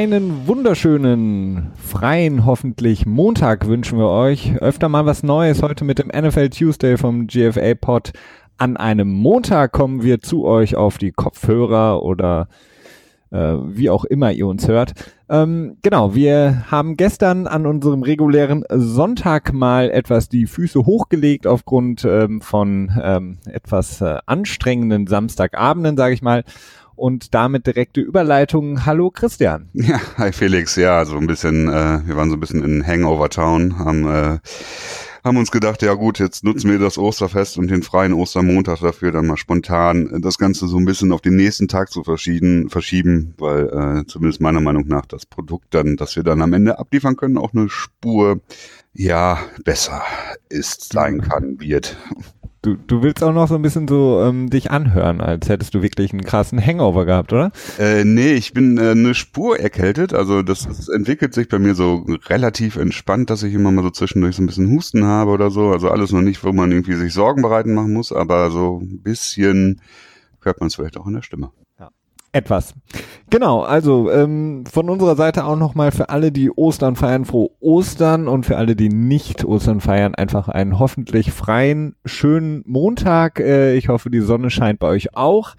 Einen wunderschönen, freien, hoffentlich Montag wünschen wir euch. Öfter mal was Neues heute mit dem NFL Tuesday vom GFA Pod. An einem Montag kommen wir zu euch auf die Kopfhörer oder äh, wie auch immer ihr uns hört. Ähm, genau, wir haben gestern an unserem regulären Sonntag mal etwas die Füße hochgelegt aufgrund ähm, von ähm, etwas äh, anstrengenden Samstagabenden, sage ich mal und damit direkte Überleitung. Hallo Christian. Ja, hi Felix. Ja, so ein bisschen, äh, wir waren so ein bisschen in Hangover Town, haben, äh, haben uns gedacht, ja gut, jetzt nutzen wir das Osterfest und den freien Ostermontag dafür, dann mal spontan das Ganze so ein bisschen auf den nächsten Tag zu verschieben, verschieben weil äh, zumindest meiner Meinung nach das Produkt dann, das wir dann am Ende abliefern können, auch eine Spur ja besser ist, sein kann, wird. Du, du willst auch noch so ein bisschen so ähm, dich anhören, als hättest du wirklich einen krassen Hangover gehabt, oder? Äh, nee, ich bin äh, eine Spur erkältet. Also das, das entwickelt sich bei mir so relativ entspannt, dass ich immer mal so zwischendurch so ein bisschen Husten habe oder so. Also alles noch nicht, wo man irgendwie sich Sorgen bereiten machen muss, aber so ein bisschen hört man es vielleicht auch in der Stimme etwas. Genau, also ähm, von unserer Seite auch nochmal für alle, die Ostern feiern, frohe Ostern und für alle, die nicht Ostern feiern, einfach einen hoffentlich freien, schönen Montag. Äh, ich hoffe, die Sonne scheint bei euch auch.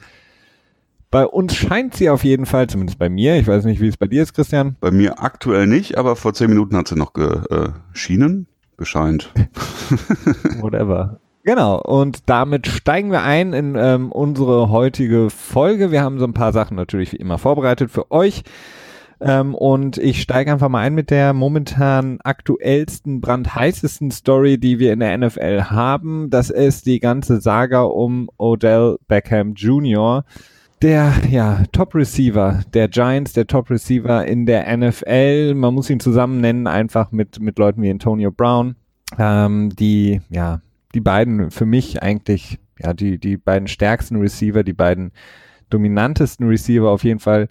Bei uns scheint sie auf jeden Fall, zumindest bei mir. Ich weiß nicht, wie es bei dir ist, Christian. Bei mir aktuell nicht, aber vor zehn Minuten hat sie noch geschienen, äh, gescheint. Whatever. Genau, und damit steigen wir ein in ähm, unsere heutige Folge. Wir haben so ein paar Sachen natürlich wie immer vorbereitet für euch. Ähm, und ich steige einfach mal ein mit der momentan aktuellsten, brandheißesten Story, die wir in der NFL haben. Das ist die ganze Saga um Odell Beckham Jr., der ja, Top Receiver der Giants, der Top Receiver in der NFL. Man muss ihn zusammen nennen, einfach mit, mit Leuten wie Antonio Brown, ähm, die ja die beiden für mich eigentlich, ja, die, die beiden stärksten Receiver, die beiden dominantesten Receiver auf jeden Fall.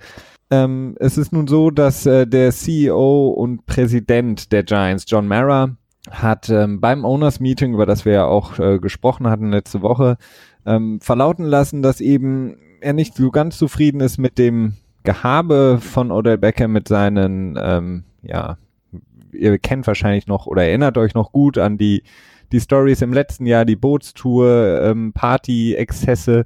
Ähm, es ist nun so, dass äh, der CEO und Präsident der Giants, John Mara, hat ähm, beim Owners Meeting, über das wir ja auch äh, gesprochen hatten letzte Woche, ähm, verlauten lassen, dass eben er nicht so ganz zufrieden ist mit dem Gehabe von Odell Beckham mit seinen, ähm, ja, ihr kennt wahrscheinlich noch oder erinnert euch noch gut an die die Stories im letzten Jahr, die Bootstour, ähm, Party-Exzesse.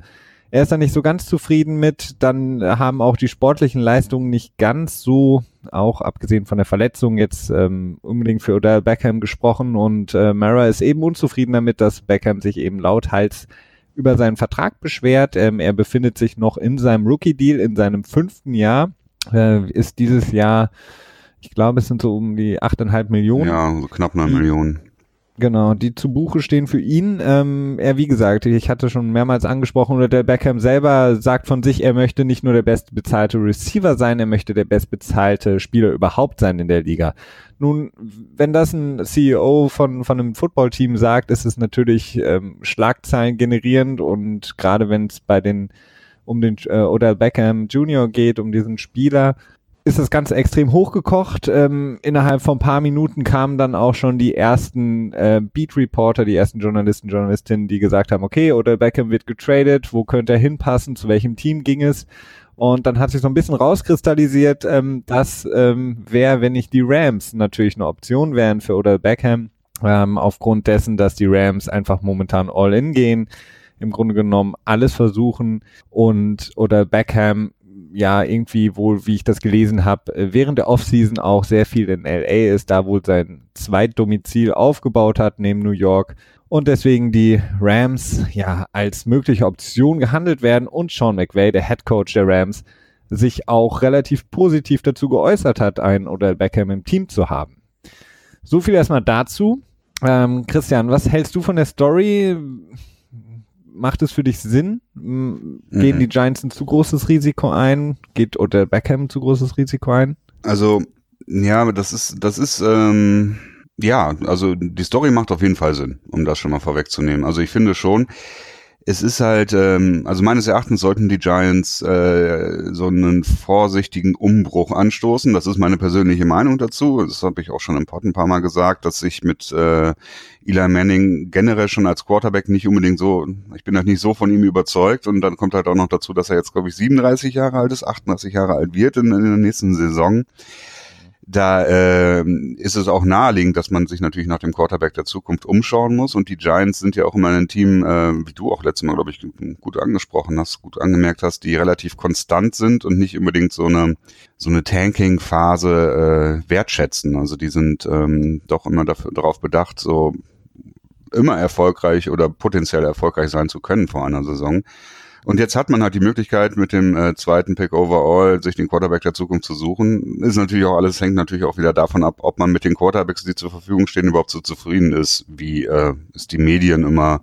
Er ist da nicht so ganz zufrieden mit. Dann haben auch die sportlichen Leistungen nicht ganz so, auch abgesehen von der Verletzung, jetzt ähm, unbedingt für Odell Beckham gesprochen. Und äh, Mara ist eben unzufrieden damit, dass Beckham sich eben lauthals über seinen Vertrag beschwert. Ähm, er befindet sich noch in seinem Rookie-Deal, in seinem fünften Jahr. Äh, ist dieses Jahr, ich glaube, es sind so um die achteinhalb Millionen. Ja, so knapp neun Millionen. Genau, die zu Buche stehen für ihn. Ähm, er, wie gesagt, ich hatte schon mehrmals angesprochen, oder der Beckham selber sagt von sich, er möchte nicht nur der bestbezahlte Receiver sein, er möchte der bestbezahlte Spieler überhaupt sein in der Liga. Nun, wenn das ein CEO von, von einem Footballteam sagt, ist es natürlich ähm, Schlagzeilen generierend und gerade wenn es bei den um den äh, oder Beckham Junior geht, um diesen Spieler, ist das Ganze extrem hochgekocht. Ähm, innerhalb von ein paar Minuten kamen dann auch schon die ersten äh, Beat Reporter, die ersten Journalisten, Journalistinnen, die gesagt haben, okay, oder Beckham wird getradet, wo könnte er hinpassen, zu welchem Team ging es? Und dann hat sich so ein bisschen rauskristallisiert, ähm, dass ähm, wer, wenn nicht die Rams, natürlich eine Option wären für Odell Beckham, ähm, aufgrund dessen, dass die Rams einfach momentan all in gehen, im Grunde genommen alles versuchen und oder Beckham ja irgendwie wohl, wie ich das gelesen habe, äh, während der Offseason auch sehr viel in LA ist, da wohl sein Zweitdomizil aufgebaut hat neben New York und deswegen die Rams ja als mögliche Option gehandelt werden und Sean McVay, der Head Coach der Rams, sich auch relativ positiv dazu geäußert hat, einen oder Beckham im Team zu haben. So viel erstmal dazu. Ähm, Christian, was hältst du von der Story? Macht es für dich Sinn? Gehen mhm. die Giants ein zu großes Risiko ein? Geht oder Beckham ein zu großes Risiko ein? Also, ja, das ist, das ist, ähm, ja, also die Story macht auf jeden Fall Sinn, um das schon mal vorwegzunehmen. Also ich finde schon, es ist halt, ähm, also meines Erachtens sollten die Giants äh, so einen vorsichtigen Umbruch anstoßen. Das ist meine persönliche Meinung dazu. Das habe ich auch schon im Pod ein paar Mal gesagt, dass ich mit äh, Eli Manning generell schon als Quarterback nicht unbedingt so, ich bin halt nicht so von ihm überzeugt. Und dann kommt halt auch noch dazu, dass er jetzt, glaube ich, 37 Jahre alt ist, 38 Jahre alt wird in, in der nächsten Saison da äh, ist es auch naheliegend, dass man sich natürlich nach dem Quarterback der Zukunft umschauen muss. Und die Giants sind ja auch immer ein Team, äh, wie du auch letztes Mal, glaube ich, gut angesprochen hast, gut angemerkt hast, die relativ konstant sind und nicht unbedingt so eine so eine Tanking-Phase äh, wertschätzen. Also die sind ähm, doch immer dafür, darauf bedacht, so immer erfolgreich oder potenziell erfolgreich sein zu können vor einer Saison. Und jetzt hat man halt die Möglichkeit, mit dem äh, zweiten Pick overall sich den Quarterback der Zukunft zu suchen. Ist natürlich auch alles, hängt natürlich auch wieder davon ab, ob man mit den Quarterbacks, die zur Verfügung stehen, überhaupt so zufrieden ist, wie äh, es die Medien immer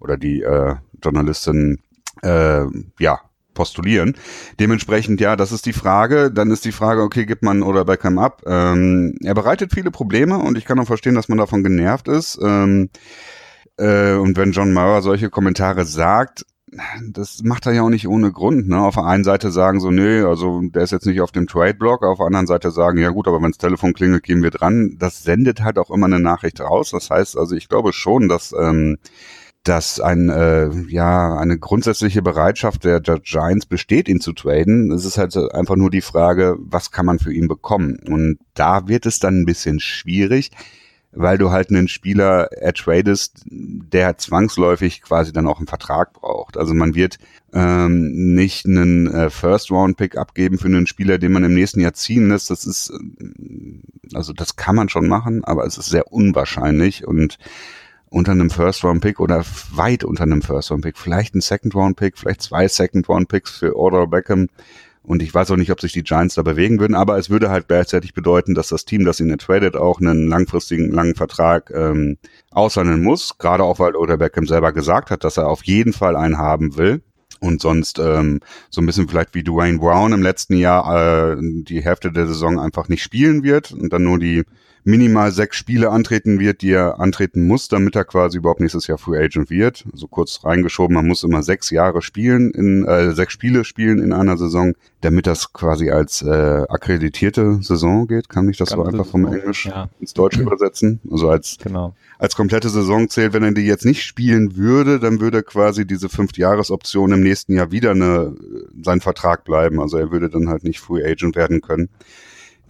oder die äh, Journalisten äh, ja postulieren. Dementsprechend, ja, das ist die Frage. Dann ist die Frage, okay, gibt man oder Beckham ab? Ähm, er bereitet viele Probleme und ich kann auch verstehen, dass man davon genervt ist. Ähm, äh, und wenn John Mauer solche Kommentare sagt, das macht er ja auch nicht ohne Grund. Ne? Auf der einen Seite sagen so, nö, also der ist jetzt nicht auf dem Trade-Block, auf der anderen Seite sagen, ja gut, aber wenn das Telefon klingelt, gehen wir dran. Das sendet halt auch immer eine Nachricht raus. Das heißt, also ich glaube schon, dass ähm, dass ein äh, ja eine grundsätzliche Bereitschaft der Giants besteht, ihn zu traden. Es ist halt einfach nur die Frage, was kann man für ihn bekommen? Und da wird es dann ein bisschen schwierig weil du halt einen Spieler ertradest, der zwangsläufig quasi dann auch einen Vertrag braucht. Also man wird ähm, nicht einen äh, First-Round-Pick abgeben für einen Spieler, den man im nächsten Jahr ziehen lässt. Das ist, äh, also das kann man schon machen, aber es ist sehr unwahrscheinlich und unter einem First-Round-Pick oder weit unter einem First-Round-Pick, vielleicht ein Second-Round-Pick, vielleicht zwei Second-Round-Picks für Odell Beckham und ich weiß auch nicht, ob sich die Giants da bewegen würden, aber es würde halt gleichzeitig bedeuten, dass das Team, das ihn tradet, auch einen langfristigen, langen Vertrag ähm, aushandeln muss. Gerade auch, weil Oder Beckham selber gesagt hat, dass er auf jeden Fall einen haben will. Und sonst ähm, so ein bisschen vielleicht wie Dwayne Brown im letzten Jahr äh, die Hälfte der Saison einfach nicht spielen wird und dann nur die minimal sechs Spiele antreten wird, die er antreten muss, damit er quasi überhaupt nächstes Jahr Free Agent wird. So also kurz reingeschoben, man muss immer sechs Jahre spielen, in äh, sechs Spiele spielen in einer Saison, damit das quasi als äh, akkreditierte Saison geht. Kann ich das Ganze so einfach vom Englisch ja. ins Deutsche übersetzen? Also als genau. als komplette Saison zählt, wenn er die jetzt nicht spielen würde, dann würde quasi diese fünf Jahresoption im nächsten Jahr wieder eine, sein Vertrag bleiben. Also er würde dann halt nicht Free Agent werden können.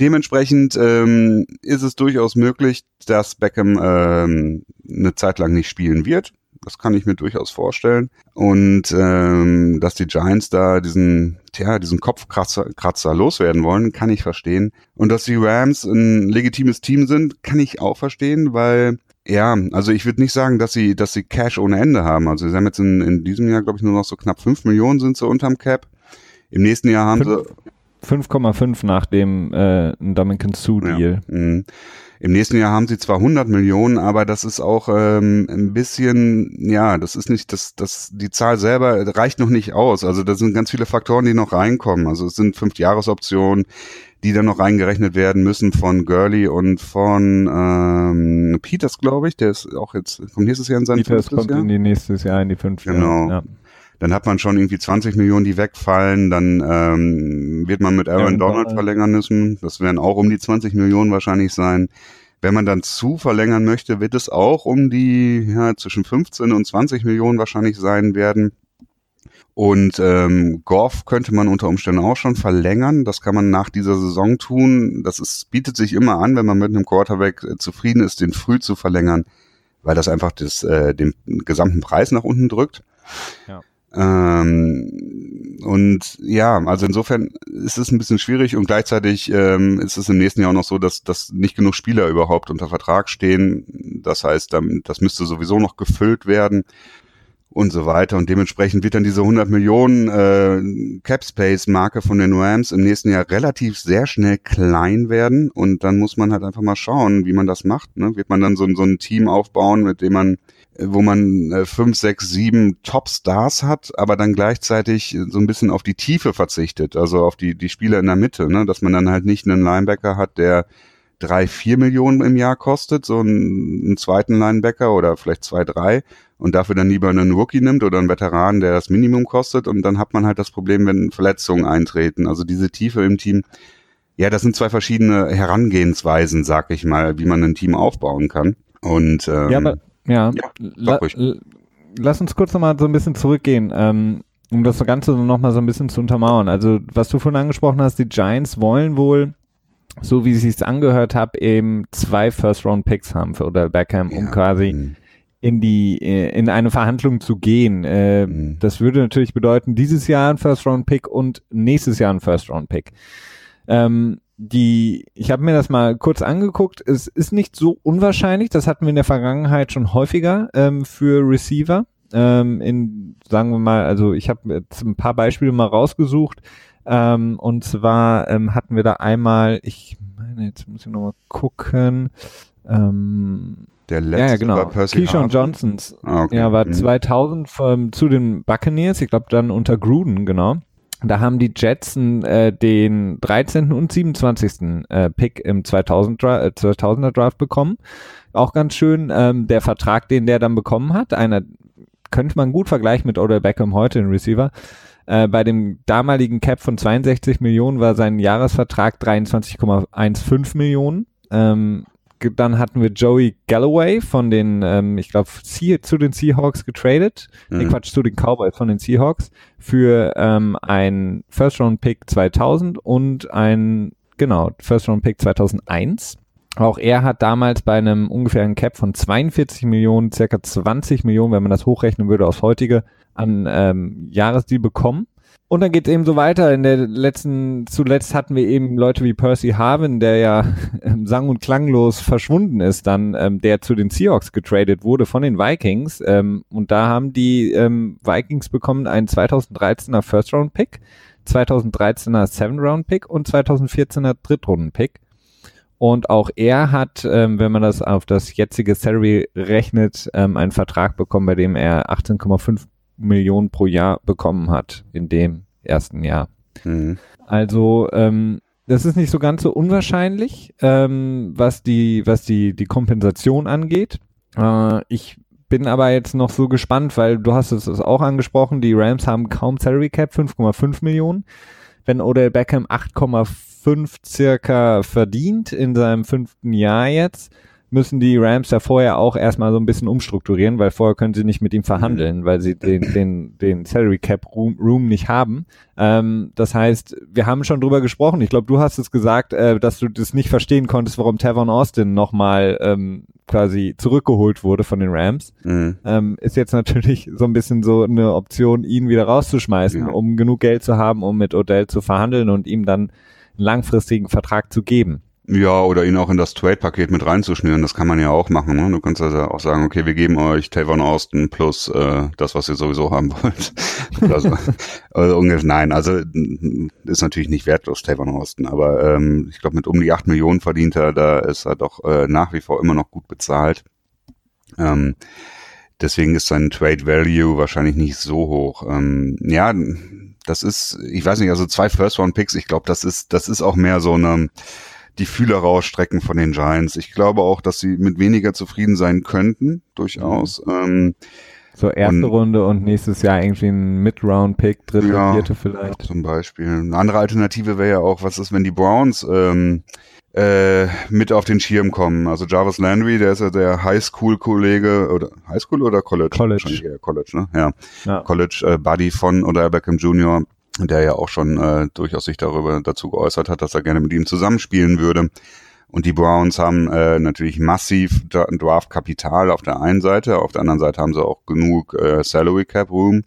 Dementsprechend ähm, ist es durchaus möglich, dass Beckham ähm, eine Zeit lang nicht spielen wird. Das kann ich mir durchaus vorstellen. Und ähm, dass die Giants da diesen, tja, diesen Kopfkratzer Kratzer loswerden wollen, kann ich verstehen. Und dass die Rams ein legitimes Team sind, kann ich auch verstehen, weil ja, also ich würde nicht sagen, dass sie, dass sie Cash ohne Ende haben. Also sie haben jetzt in, in diesem Jahr, glaube ich, nur noch so knapp fünf Millionen sind sie unterm Cap. Im nächsten Jahr haben fünf, sie 5,5 nach dem äh, Dominican Sue Deal. Ja. Mhm. Im nächsten Jahr haben sie zwar 100 Millionen, aber das ist auch ähm, ein bisschen, ja, das ist nicht, das, das, die Zahl selber reicht noch nicht aus. Also da sind ganz viele Faktoren, die noch reinkommen. Also es sind fünf Jahresoptionen, die dann noch reingerechnet werden müssen von Gurley und von ähm, Peters, glaube ich. Der ist auch jetzt, kommt nächstes Jahr in sein Peters kommt Jahr? in die nächstes Jahr in die fünf Genau. Ja dann hat man schon irgendwie 20 Millionen, die wegfallen, dann ähm, wird man mit Aaron, Donald. verlängern müssen. Das werden auch um die 20 Millionen wahrscheinlich sein. Wenn man dann zu verlängern möchte, wird es auch um die ja, zwischen 15 und 20 Millionen wahrscheinlich sein werden. Und ähm, Goff könnte man unter Umständen auch schon verlängern. Das kann man nach dieser Saison tun. Das ist, bietet sich immer an, wenn man mit einem Quarterback äh, zufrieden ist, den früh zu verlängern, weil das einfach das, äh, den gesamten Preis nach unten drückt. Ja. Ähm, und ja, also insofern ist es ein bisschen schwierig und gleichzeitig ähm, ist es im nächsten Jahr auch noch so, dass, dass nicht genug Spieler überhaupt unter Vertrag stehen. Das heißt, das müsste sowieso noch gefüllt werden und so weiter. Und dementsprechend wird dann diese 100 Millionen äh, Cap Space Marke von den Rams im nächsten Jahr relativ sehr schnell klein werden. Und dann muss man halt einfach mal schauen, wie man das macht. Ne? Wird man dann so, so ein Team aufbauen, mit dem man wo man äh, fünf, sechs, sieben Top-Stars hat, aber dann gleichzeitig so ein bisschen auf die Tiefe verzichtet, also auf die, die Spieler in der Mitte, ne? dass man dann halt nicht einen Linebacker hat, der drei, vier Millionen im Jahr kostet, so einen, einen zweiten Linebacker oder vielleicht zwei, drei und dafür dann lieber einen Rookie nimmt oder einen Veteran, der das Minimum kostet und dann hat man halt das Problem, wenn Verletzungen eintreten. Also diese Tiefe im Team, ja, das sind zwei verschiedene Herangehensweisen, sag ich mal, wie man ein Team aufbauen kann. Und ähm, ja, aber, ja, ja la lass uns kurz nochmal so ein bisschen zurückgehen. Ähm, um das Ganze noch mal so ein bisschen zu untermauern. Also, was du vorhin angesprochen hast, die Giants wollen wohl, so wie es sich angehört habe, eben zwei First-Round-Picks haben für Odell Beckham, um ja. quasi mhm. in die, in eine Verhandlung zu gehen. Äh, mhm. Das würde natürlich bedeuten, dieses Jahr ein First-Round-Pick und nächstes Jahr ein First-Round-Pick. Ähm, die, ich habe mir das mal kurz angeguckt, es ist nicht so unwahrscheinlich, das hatten wir in der Vergangenheit schon häufiger ähm, für Receiver ähm, in, sagen wir mal, also ich habe jetzt ein paar Beispiele mal rausgesucht. Ähm, und zwar ähm, hatten wir da einmal, ich meine, jetzt muss ich nochmal gucken. Ähm, der letzte ja, ja, genau. war Percy Keyshawn Johnsons. Ah, okay. Ja, war mhm. 2000 ähm, zu den Buccaneers, ich glaube dann unter Gruden, genau. Da haben die Jets äh, den 13. und 27. Äh, Pick im 2000 Dra äh, 2000er Draft bekommen. Auch ganz schön, ähm, der Vertrag, den der dann bekommen hat, einer könnte man gut vergleichen mit Odell Beckham heute, in Receiver. Äh, bei dem damaligen Cap von 62 Millionen war sein Jahresvertrag 23,15 Millionen. Ähm, dann hatten wir Joey Galloway von den, ähm, ich glaube, zu den Seahawks getradet. Mhm. Nee, Quatsch, zu den Cowboys von den Seahawks für ähm, ein First-Round-Pick 2000 und ein, genau, First-Round-Pick 2001. Auch er hat damals bei einem ungefähren Cap von 42 Millionen, circa 20 Millionen, wenn man das hochrechnen würde aus heutige, an ähm, Jahresdeal bekommen. Und dann geht es eben so weiter. In der letzten, zuletzt hatten wir eben Leute wie Percy Harvin, der ja ähm, sang- und klanglos verschwunden ist, dann, ähm, der zu den Seahawks getradet wurde von den Vikings. Ähm, und da haben die ähm, Vikings bekommen einen 2013er First-Round-Pick, 2013er Seven-Round-Pick und 2014er Drittrunden-Pick. Und auch er hat, ähm, wenn man das auf das jetzige Salary rechnet, ähm, einen Vertrag bekommen, bei dem er 18,5 Millionen pro Jahr bekommen hat in dem ersten Jahr. Mhm. Also ähm, das ist nicht so ganz so unwahrscheinlich, ähm, was die was die die Kompensation angeht. Äh, ich bin aber jetzt noch so gespannt, weil du hast es auch angesprochen, die Rams haben kaum Salary Cap, 5,5 Millionen. Wenn Odell Beckham 8,5 fünf circa verdient in seinem fünften Jahr jetzt, müssen die Rams ja vorher auch erstmal so ein bisschen umstrukturieren, weil vorher können sie nicht mit ihm verhandeln, weil sie den, den, den Salary Cap Room, Room nicht haben. Ähm, das heißt, wir haben schon drüber gesprochen. Ich glaube, du hast es gesagt, äh, dass du das nicht verstehen konntest, warum Tavon Austin nochmal ähm, quasi zurückgeholt wurde von den Rams. Mhm. Ähm, ist jetzt natürlich so ein bisschen so eine Option, ihn wieder rauszuschmeißen, ja. um genug Geld zu haben, um mit Odell zu verhandeln und ihm dann langfristigen Vertrag zu geben. Ja, oder ihn auch in das Trade-Paket mit reinzuschnüren, das kann man ja auch machen. Ne? Du kannst also auch sagen, okay, wir geben euch Tavon Austin plus äh, das, was ihr sowieso haben wollt. also, also nein, also ist natürlich nicht wertlos, Tavon Austin, aber ähm, ich glaube, mit um die acht Millionen verdient er, da ist er doch äh, nach wie vor immer noch gut bezahlt. Ähm, deswegen ist sein Trade Value wahrscheinlich nicht so hoch. Ähm, ja, das ist, ich weiß nicht, also zwei First-Round-Picks, ich glaube, das ist, das ist auch mehr so eine, die Fühler rausstrecken von den Giants. Ich glaube auch, dass sie mit weniger zufrieden sein könnten, durchaus. Mhm. Ähm, so erste und, Runde und nächstes Jahr irgendwie ein Mid-Round-Pick, dritte, ja, vierte vielleicht. Zum Beispiel. Eine andere Alternative wäre ja auch, was ist, wenn die Browns ähm, äh, mit auf den Schirm kommen. Also Jarvis Landry, der ist ja der Highschool-Kollege oder Highschool oder College? College. College, ne? Ja. ja. College äh, Buddy von oder Beckham Jr., der ja auch schon äh, durchaus sich darüber dazu geäußert hat, dass er gerne mit ihm zusammenspielen würde. Und die Browns haben äh, natürlich massiv Draft-Kapital auf der einen Seite, auf der anderen Seite haben sie auch genug äh, Salary Cap Room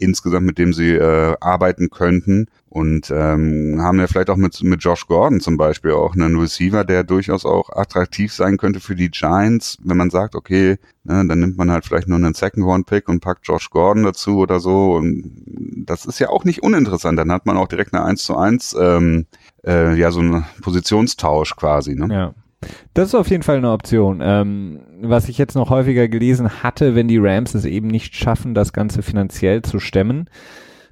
insgesamt, mit dem sie äh, arbeiten könnten. Und ähm, haben ja vielleicht auch mit, mit Josh Gordon zum Beispiel auch einen Receiver, der durchaus auch attraktiv sein könnte für die Giants, wenn man sagt, okay, ne, dann nimmt man halt vielleicht nur einen Second-Round-Pick und packt Josh Gordon dazu oder so. Und das ist ja auch nicht uninteressant. Dann hat man auch direkt eine 1 zu 1, ähm, äh, ja, so einen Positionstausch quasi. Ne? Ja. Das ist auf jeden Fall eine Option. Ähm, was ich jetzt noch häufiger gelesen hatte, wenn die Rams es eben nicht schaffen, das Ganze finanziell zu stemmen,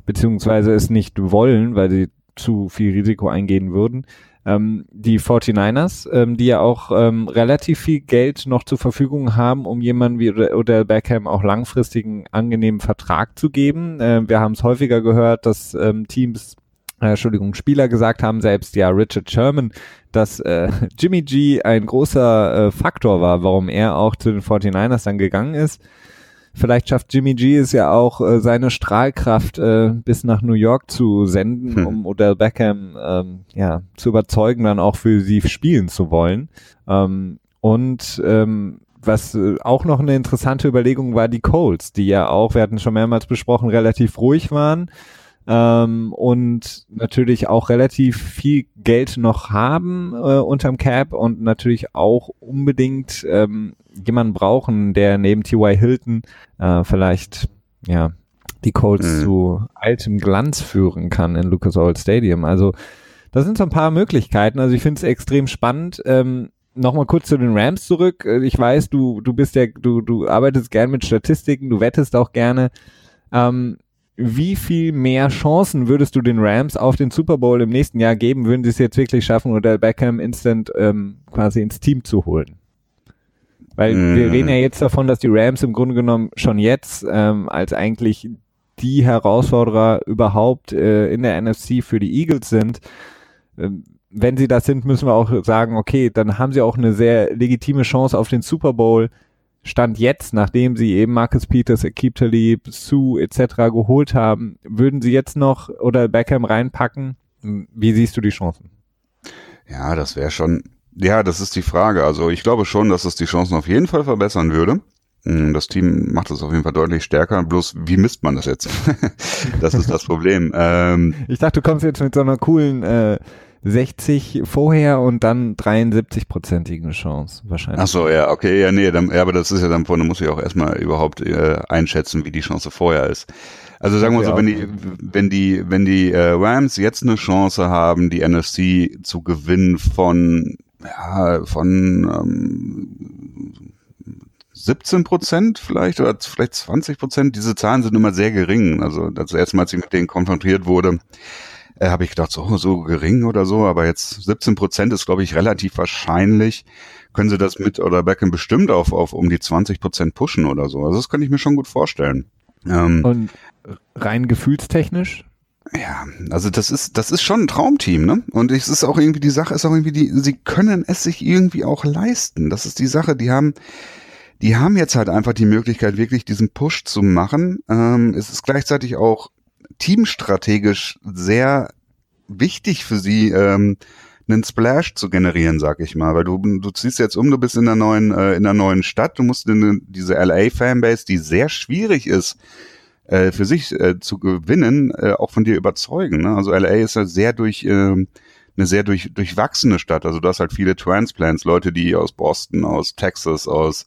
beziehungsweise es nicht wollen, weil sie zu viel Risiko eingehen würden, ähm, die 49ers, ähm, die ja auch ähm, relativ viel Geld noch zur Verfügung haben, um jemanden wie Odell Beckham auch langfristigen angenehmen Vertrag zu geben. Äh, wir haben es häufiger gehört, dass ähm, Teams äh, Entschuldigung, Spieler gesagt haben, selbst ja Richard Sherman, dass äh, Jimmy G ein großer äh, Faktor war, warum er auch zu den 49ers dann gegangen ist. Vielleicht schafft Jimmy G es ja auch, äh, seine Strahlkraft äh, bis nach New York zu senden, hm. um Odell Beckham ähm, ja, zu überzeugen, dann auch für sie spielen zu wollen. Ähm, und ähm, was äh, auch noch eine interessante Überlegung war, die Colts, die ja auch, wir hatten schon mehrmals besprochen, relativ ruhig waren ähm, und natürlich auch relativ viel Geld noch haben äh, unterm Cap und natürlich auch unbedingt ähm, jemanden brauchen, der neben T.Y. Hilton äh, vielleicht ja die Colts mhm. zu altem Glanz führen kann in Lucas Oil Stadium. Also das sind so ein paar Möglichkeiten. Also ich finde es extrem spannend. Ähm, Nochmal kurz zu den Rams zurück. Äh, ich weiß, du, du bist ja, du, du arbeitest gern mit Statistiken, du wettest auch gerne. Ähm, wie viel mehr Chancen würdest du den Rams auf den Super Bowl im nächsten Jahr geben, würden sie es jetzt wirklich schaffen, oder Beckham instant ähm, quasi ins Team zu holen? Weil mm. wir reden ja jetzt davon, dass die Rams im Grunde genommen schon jetzt ähm, als eigentlich die Herausforderer überhaupt äh, in der NFC für die Eagles sind. Ähm, wenn sie das sind, müssen wir auch sagen, okay, dann haben sie auch eine sehr legitime Chance auf den Super Bowl. Stand jetzt, nachdem sie eben Marcus Peters, Akib Talib, Sue etc. geholt haben, würden sie jetzt noch oder Beckham reinpacken? Wie siehst du die Chancen? Ja, das wäre schon, ja, das ist die Frage. Also ich glaube schon, dass es die Chancen auf jeden Fall verbessern würde. Hm, das Team macht es auf jeden Fall deutlich stärker. Bloß, wie misst man das jetzt? das ist das Problem. Ähm, ich dachte, du kommst jetzt mit so einer coolen äh, 60 vorher und dann 73-prozentige Chance wahrscheinlich. Ach so, ja, okay, ja, nee, dann, ja, aber das ist ja dann, vorne muss ich auch erstmal überhaupt äh, einschätzen, wie die Chance vorher ist. Also sagen wir so, wenn die, wenn die, wenn die äh, Rams jetzt eine Chance haben, die NFC zu gewinnen von, ja, von ähm, 17 Prozent vielleicht oder vielleicht 20 Prozent, diese Zahlen sind immer sehr gering. Also das erste Mal, als ich mit denen konfrontiert wurde, äh, habe ich gedacht, so, so gering oder so, aber jetzt 17 Prozent ist, glaube ich, relativ wahrscheinlich. Können sie das mit oder Beckham bestimmt auf, auf um die 20 Prozent pushen oder so? Also das kann ich mir schon gut vorstellen. Ähm, Und rein gefühlstechnisch? Ja, also das ist, das ist schon ein Traumteam, ne? Und es ist auch irgendwie, die Sache ist auch irgendwie, die, sie können es sich irgendwie auch leisten. Das ist die Sache, die haben, die haben jetzt halt einfach die Möglichkeit, wirklich diesen Push zu machen. Ähm, es ist gleichzeitig auch teamstrategisch sehr wichtig für sie, ähm, einen Splash zu generieren, sag ich mal, weil du du ziehst jetzt um, du bist in der neuen äh, in der neuen Stadt, du musst in diese LA Fanbase, die sehr schwierig ist äh, für sich äh, zu gewinnen, äh, auch von dir überzeugen. Ne? Also LA ist ja sehr durch äh, eine sehr durch, durchwachsene Stadt. Also du hast halt viele Transplants, Leute, die aus Boston, aus Texas, aus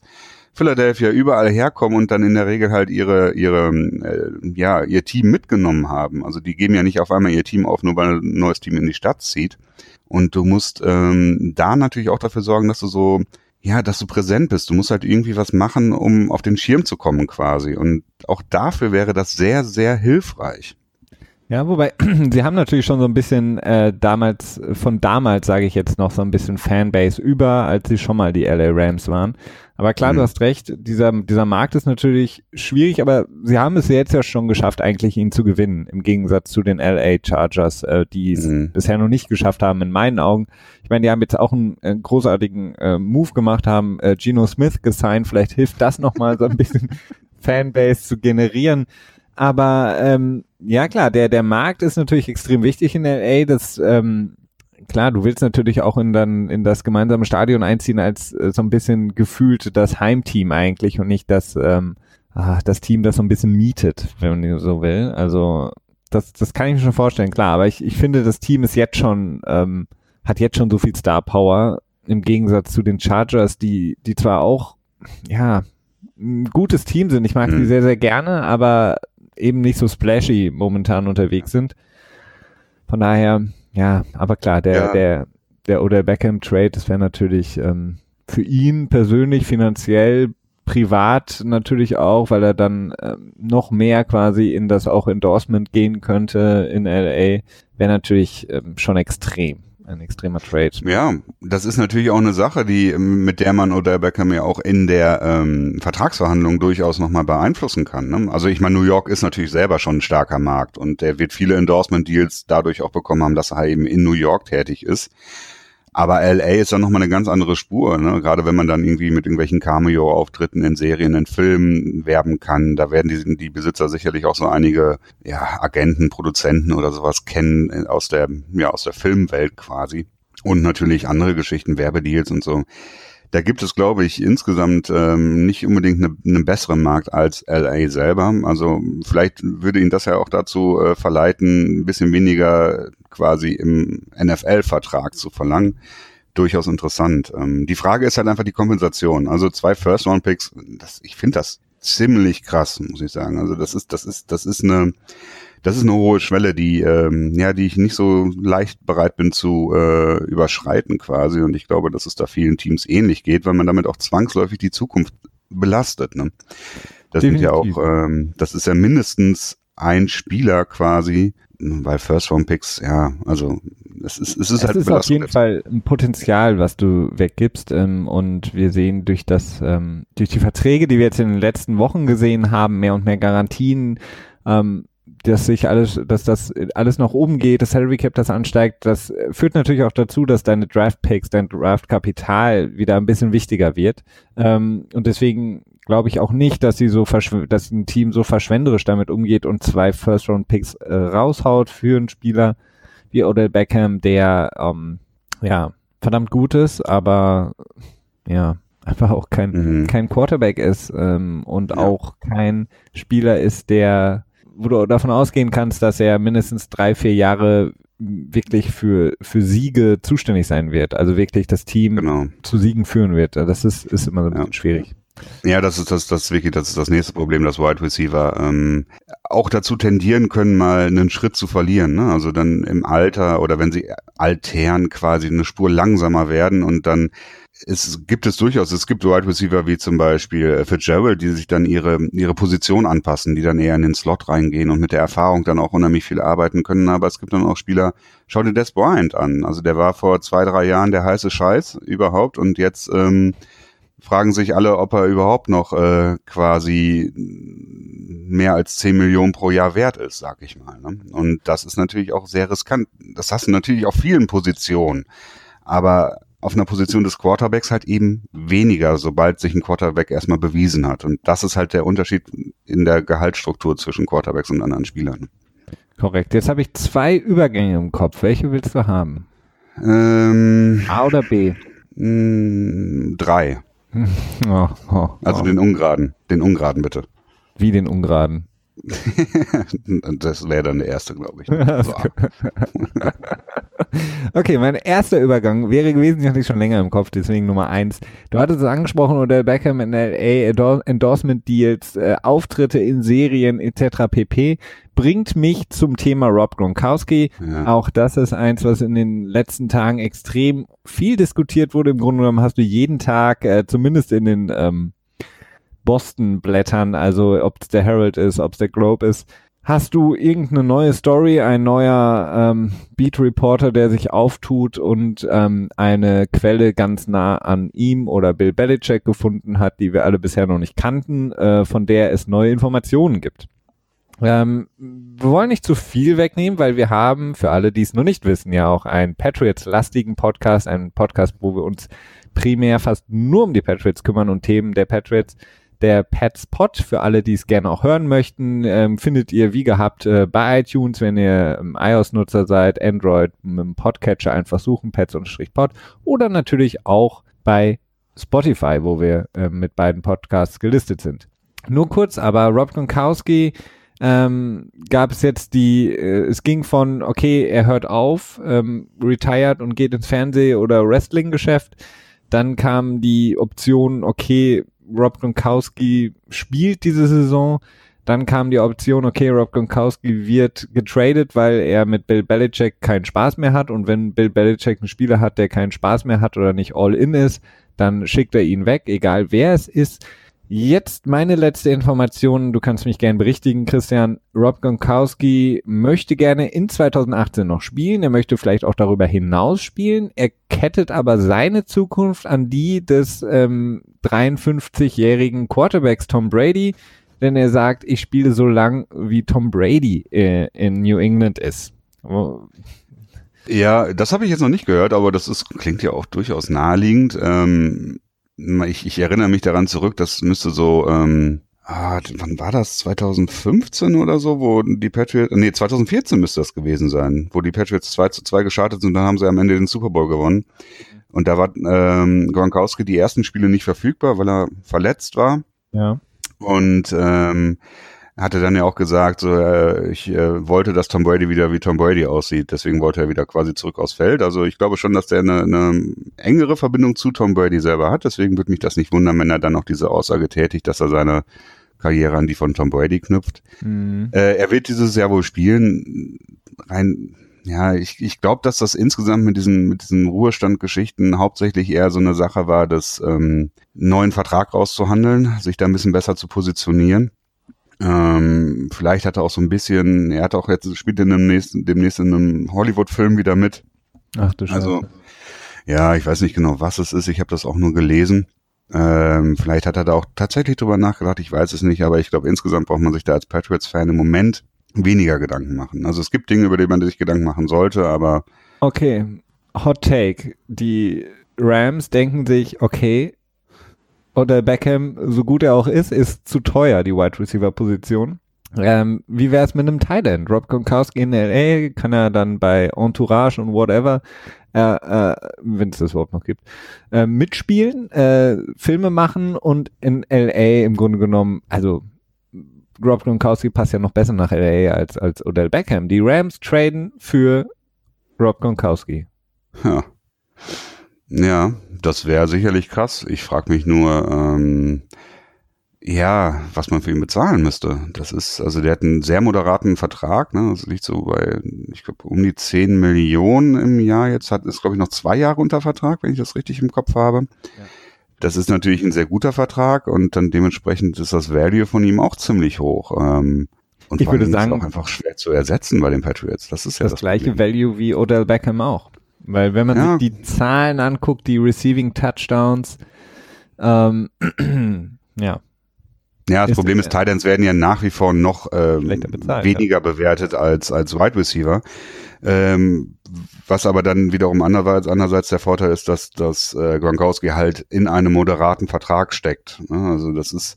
Philadelphia überall herkommen und dann in der Regel halt ihre, ihre, äh, ja, ihr Team mitgenommen haben. Also die geben ja nicht auf einmal ihr Team auf, nur weil ein neues Team in die Stadt zieht. Und du musst ähm, da natürlich auch dafür sorgen, dass du so, ja, dass du präsent bist. Du musst halt irgendwie was machen, um auf den Schirm zu kommen quasi. Und auch dafür wäre das sehr, sehr hilfreich. Ja, wobei, sie haben natürlich schon so ein bisschen äh, damals, von damals sage ich jetzt noch so ein bisschen Fanbase über, als sie schon mal die LA Rams waren. Aber klar, mhm. du hast recht, dieser, dieser Markt ist natürlich schwierig, aber sie haben es jetzt ja schon geschafft, eigentlich ihn zu gewinnen, im Gegensatz zu den LA Chargers, äh, die es mhm. bisher noch nicht geschafft haben, in meinen Augen. Ich meine, die haben jetzt auch einen, einen großartigen äh, Move gemacht, haben äh, Geno Smith gesigned, vielleicht hilft das nochmal so ein bisschen Fanbase zu generieren. Aber ähm, ja klar, der, der Markt ist natürlich extrem wichtig in LA. Das ähm, klar, du willst natürlich auch in dann in das gemeinsame Stadion einziehen als äh, so ein bisschen gefühlt das Heimteam eigentlich und nicht das ähm, ah, das Team, das so ein bisschen mietet, wenn man so will. Also das, das kann ich mir schon vorstellen, klar. Aber ich, ich finde, das Team ist jetzt schon ähm, hat jetzt schon so viel Star Power im Gegensatz zu den Chargers, die die zwar auch ja ein gutes Team sind. Ich mag mhm. die sehr sehr gerne, aber eben nicht so splashy momentan unterwegs sind. Von daher, ja, aber klar, der, ja. der, der Odell Beckham Trade, das wäre natürlich ähm, für ihn persönlich finanziell privat natürlich auch, weil er dann ähm, noch mehr quasi in das auch Endorsement gehen könnte in LA, wäre natürlich ähm, schon extrem. Ein extremer Trade. Ja, das ist natürlich auch eine Sache, die mit der man Odell Beckham ja auch in der ähm, Vertragsverhandlung durchaus nochmal beeinflussen kann. Ne? Also ich meine, New York ist natürlich selber schon ein starker Markt und der wird viele Endorsement-Deals dadurch auch bekommen haben, dass er eben in New York tätig ist. Aber LA ist dann nochmal eine ganz andere Spur, ne? Gerade wenn man dann irgendwie mit irgendwelchen Cameo-Auftritten in Serien, in Filmen werben kann, da werden die, die Besitzer sicherlich auch so einige ja, Agenten, Produzenten oder sowas kennen äh, aus der, ja, aus der Filmwelt quasi. Und natürlich andere Geschichten, Werbedeals und so da gibt es, glaube ich, insgesamt ähm, nicht unbedingt einen eine besseren Markt als LA selber. Also vielleicht würde ihn das ja auch dazu äh, verleiten, ein bisschen weniger quasi im NFL-Vertrag zu verlangen. Durchaus interessant. Ähm, die Frage ist halt einfach die Kompensation. Also zwei First-Round-Picks, das, ich finde das ziemlich krass, muss ich sagen. Also das ist, das ist, das ist eine das ist eine hohe Schwelle, die ähm, ja, die ich nicht so leicht bereit bin zu äh, überschreiten quasi. Und ich glaube, dass es da vielen Teams ähnlich geht, weil man damit auch zwangsläufig die Zukunft belastet. Ne? Das Definitiv. sind ja auch, ähm, das ist ja mindestens ein Spieler quasi, weil First Round Picks, ja, also es ist, es ist es halt ist auf jeden Fall ein Potenzial, was du weggibst ähm, und wir sehen durch das, ähm, durch die Verträge, die wir jetzt in den letzten Wochen gesehen haben, mehr und mehr Garantien, ähm, dass sich alles, dass das alles nach oben geht, das Salary Cap das ansteigt, das führt natürlich auch dazu, dass deine Draft Picks, dein Draft Kapital wieder ein bisschen wichtiger wird. Ähm, und deswegen glaube ich auch nicht, dass sie so dass ein Team so verschwenderisch damit umgeht und zwei First Round Picks äh, raushaut für einen Spieler wie Odell Beckham, der ähm, ja verdammt gut ist, aber ja einfach auch kein mhm. kein Quarterback ist ähm, und ja. auch kein Spieler ist, der wo du davon ausgehen kannst, dass er mindestens drei, vier Jahre wirklich für, für Siege zuständig sein wird. Also wirklich das Team genau. zu Siegen führen wird. Das ist, ist immer so ein ja. bisschen schwierig. Ja, das ist das, das wirklich, das ist das nächste Problem, dass Wide Receiver ähm, auch dazu tendieren können, mal einen Schritt zu verlieren. Ne? Also dann im Alter oder wenn sie altern quasi eine Spur langsamer werden und dann es gibt es durchaus, es gibt Wide Receiver wie zum Beispiel Fitzgerald, die sich dann ihre, ihre Position anpassen, die dann eher in den Slot reingehen und mit der Erfahrung dann auch unheimlich viel arbeiten können. Aber es gibt dann auch Spieler, schau dir Des Bryant an. Also der war vor zwei, drei Jahren der heiße Scheiß überhaupt und jetzt ähm, fragen sich alle, ob er überhaupt noch äh, quasi mehr als 10 Millionen pro Jahr wert ist, sag ich mal. Ne? Und das ist natürlich auch sehr riskant. Das hast du natürlich auf vielen Positionen. Aber auf einer Position des Quarterbacks halt eben weniger, sobald sich ein Quarterback erstmal bewiesen hat. Und das ist halt der Unterschied in der Gehaltsstruktur zwischen Quarterbacks und anderen Spielern. Korrekt. Jetzt habe ich zwei Übergänge im Kopf. Welche willst du haben? Ähm, A oder B? Mh, mm, drei. oh, oh, also oh. den Ungeraden. Den Ungeraden bitte. Wie den Ungeraden? Das wäre dann der erste, glaube ich. Okay, mein erster Übergang wäre gewesen, ich hatte ich schon länger im Kopf, deswegen Nummer eins. Du hattest es angesprochen, oder Beckham in LA, Endorsement Deals, äh, Auftritte in Serien etc. pp. Bringt mich zum Thema Rob Gronkowski. Ja. Auch das ist eins, was in den letzten Tagen extrem viel diskutiert wurde. Im Grunde genommen hast du jeden Tag, äh, zumindest in den ähm, Boston-Blättern, also ob es der Herald ist, ob es der Globe ist, Hast du irgendeine neue Story, ein neuer ähm, Beat Reporter, der sich auftut und ähm, eine Quelle ganz nah an ihm oder Bill Belichick gefunden hat, die wir alle bisher noch nicht kannten, äh, von der es neue Informationen gibt? Ähm, wir wollen nicht zu viel wegnehmen, weil wir haben, für alle, die es noch nicht wissen, ja auch einen Patriots-lastigen Podcast, einen Podcast, wo wir uns primär fast nur um die Patriots kümmern und Themen der Patriots der Pets Pod, für alle, die es gerne auch hören möchten, ähm, findet ihr wie gehabt äh, bei iTunes, wenn ihr ähm, iOS-Nutzer seid, Android mit dem Podcatcher einfach suchen, Pets-Pod oder natürlich auch bei Spotify, wo wir äh, mit beiden Podcasts gelistet sind. Nur kurz, aber Rob Gronkowski ähm, gab es jetzt die, äh, es ging von, okay, er hört auf, ähm, retired und geht ins Fernseh- oder Wrestling-Geschäft. Dann kam die Option, okay, Rob Gronkowski spielt diese Saison. Dann kam die Option, okay, Rob Gronkowski wird getradet, weil er mit Bill Belichick keinen Spaß mehr hat. Und wenn Bill Belichick einen Spieler hat, der keinen Spaß mehr hat oder nicht all in ist, dann schickt er ihn weg, egal wer es ist. Jetzt meine letzte Information, du kannst mich gern berichtigen, Christian. Rob Gronkowski möchte gerne in 2018 noch spielen, er möchte vielleicht auch darüber hinaus spielen, er kettet aber seine Zukunft an die des ähm, 53-jährigen Quarterbacks Tom Brady, denn er sagt, ich spiele so lang, wie Tom Brady äh, in New England ist. Ja, das habe ich jetzt noch nicht gehört, aber das ist, klingt ja auch durchaus naheliegend. Ähm, ich, ich erinnere mich daran zurück, das müsste so, ähm, ah, wann war das? 2015 oder so, wo die Patriots, nee, 2014 müsste das gewesen sein, wo die Patriots 2 zu 2 gestartet sind und dann haben sie am Ende den Super Bowl gewonnen. Und da war ähm, Gronkowski die ersten Spiele nicht verfügbar, weil er verletzt war. Ja. Und ähm, hatte dann ja auch gesagt, so, äh, ich äh, wollte, dass Tom Brady wieder wie Tom Brady aussieht. Deswegen wollte er wieder quasi zurück aufs Feld. Also ich glaube schon, dass der eine, eine engere Verbindung zu Tom Brady selber hat. Deswegen würde mich das nicht wundern, wenn er dann auch diese Aussage tätigt, dass er seine Karriere an die von Tom Brady knüpft. Mhm. Äh, er wird dieses Jahr wohl spielen. Rein, ja, ich, ich glaube, dass das insgesamt mit diesen, mit diesen Ruhestandgeschichten hauptsächlich eher so eine Sache war, das ähm, neuen Vertrag rauszuhandeln, sich da ein bisschen besser zu positionieren. Ähm, vielleicht hat er auch so ein bisschen, er hat auch jetzt, spielt in dem nächsten, demnächst in einem Hollywood-Film wieder mit. Ach du Scheiße. Also, ja, ich weiß nicht genau, was es ist. Ich habe das auch nur gelesen. Ähm, vielleicht hat er da auch tatsächlich drüber nachgedacht, ich weiß es nicht, aber ich glaube, insgesamt braucht man sich da als Patriots-Fan im Moment weniger Gedanken machen. Also es gibt Dinge, über die man sich Gedanken machen sollte, aber. Okay, Hot Take. Die Rams denken sich, okay, oder Beckham, so gut er auch ist, ist zu teuer, die Wide Receiver Position. Ähm, wie wäre es mit einem Tight End? Rob Gronkowski in LA kann er dann bei Entourage und whatever, äh, äh, wenn es das überhaupt noch gibt, äh, mitspielen, äh, Filme machen und in LA im Grunde genommen, also Rob Gronkowski passt ja noch besser nach LA als, als Odell Beckham. Die Rams traden für Rob Gronkowski. Ja. Ja, das wäre sicherlich krass. Ich frage mich nur, ähm, ja, was man für ihn bezahlen müsste. Das ist, also der hat einen sehr moderaten Vertrag, ne? Das liegt so bei, ich glaube, um die 10 Millionen im Jahr. Jetzt hat, ist, glaube ich, noch zwei Jahre unter Vertrag, wenn ich das richtig im Kopf habe. Ja. Das ist natürlich ein sehr guter Vertrag und dann dementsprechend ist das Value von ihm auch ziemlich hoch. Ähm, und ich würde sagen, ist auch einfach schwer zu ersetzen bei den Patriots. Das ist ja das, das gleiche Problem. Value wie Odell Beckham auch. Weil wenn man ja. sich die Zahlen anguckt, die Receiving Touchdowns, ähm, ja. Ja, das ist, Problem ist, Titans werden ja nach wie vor noch ähm, bezahlt, weniger ja. bewertet als, als Wide Receiver. Ähm, was aber dann wiederum andererseits, andererseits der Vorteil ist, dass, dass äh, Gronkowski halt in einem moderaten Vertrag steckt. Also das ist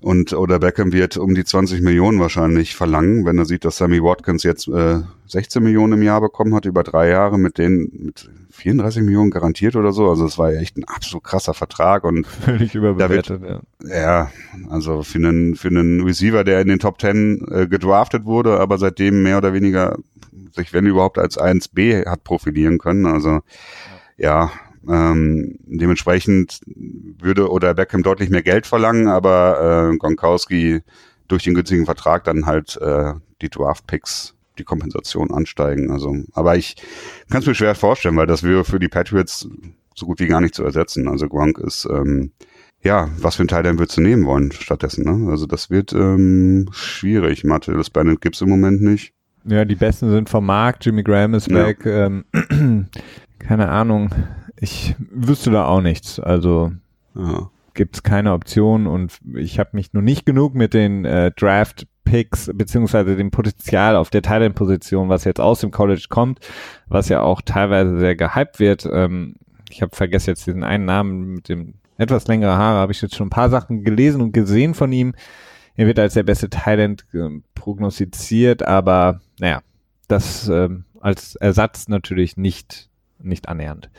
und oder Beckham wird um die 20 Millionen wahrscheinlich verlangen, wenn er sieht, dass Sammy Watkins jetzt äh, 16 Millionen im Jahr bekommen hat über drei Jahre mit denen mit 34 Millionen garantiert oder so. Also es war ja echt ein absolut krasser Vertrag und völlig überbewertet. Wird, ja. ja, also für einen für einen Receiver, der in den Top 10 äh, gedraftet wurde, aber seitdem mehr oder weniger sich wenn überhaupt als 1B hat profilieren können. Also ja, ja ähm, dementsprechend würde oder Beckham deutlich mehr Geld verlangen, aber äh, Gronkowski durch den günstigen Vertrag dann halt äh, die Draft Picks die Kompensation ansteigen. Also, aber ich kann es mir schwer vorstellen, weil das wäre für die Patriots so gut wie gar nicht zu ersetzen. Also Gronk ist ähm, ja, was für ein Teil dann würdest du nehmen wollen stattdessen? Ne? Also das wird ähm, schwierig. Mathe, das Bennett gibt's im Moment nicht. Ja, die besten sind vom Markt. Jimmy Graham ist ja. weg. Ähm, keine Ahnung. Ich wüsste da auch nichts. Also ja. gibt es keine Option und ich habe mich nur nicht genug mit den äh, Draft Picks beziehungsweise dem Potenzial auf der Thailand-Position, was jetzt aus dem College kommt, was ja auch teilweise sehr gehypt wird. Ähm, ich habe vergessen jetzt diesen einen Namen mit dem etwas längere Haare, habe ich jetzt schon ein paar Sachen gelesen und gesehen von ihm. Er wird als der beste Thailand äh, prognostiziert, aber naja, das äh, als Ersatz natürlich nicht, nicht annähernd.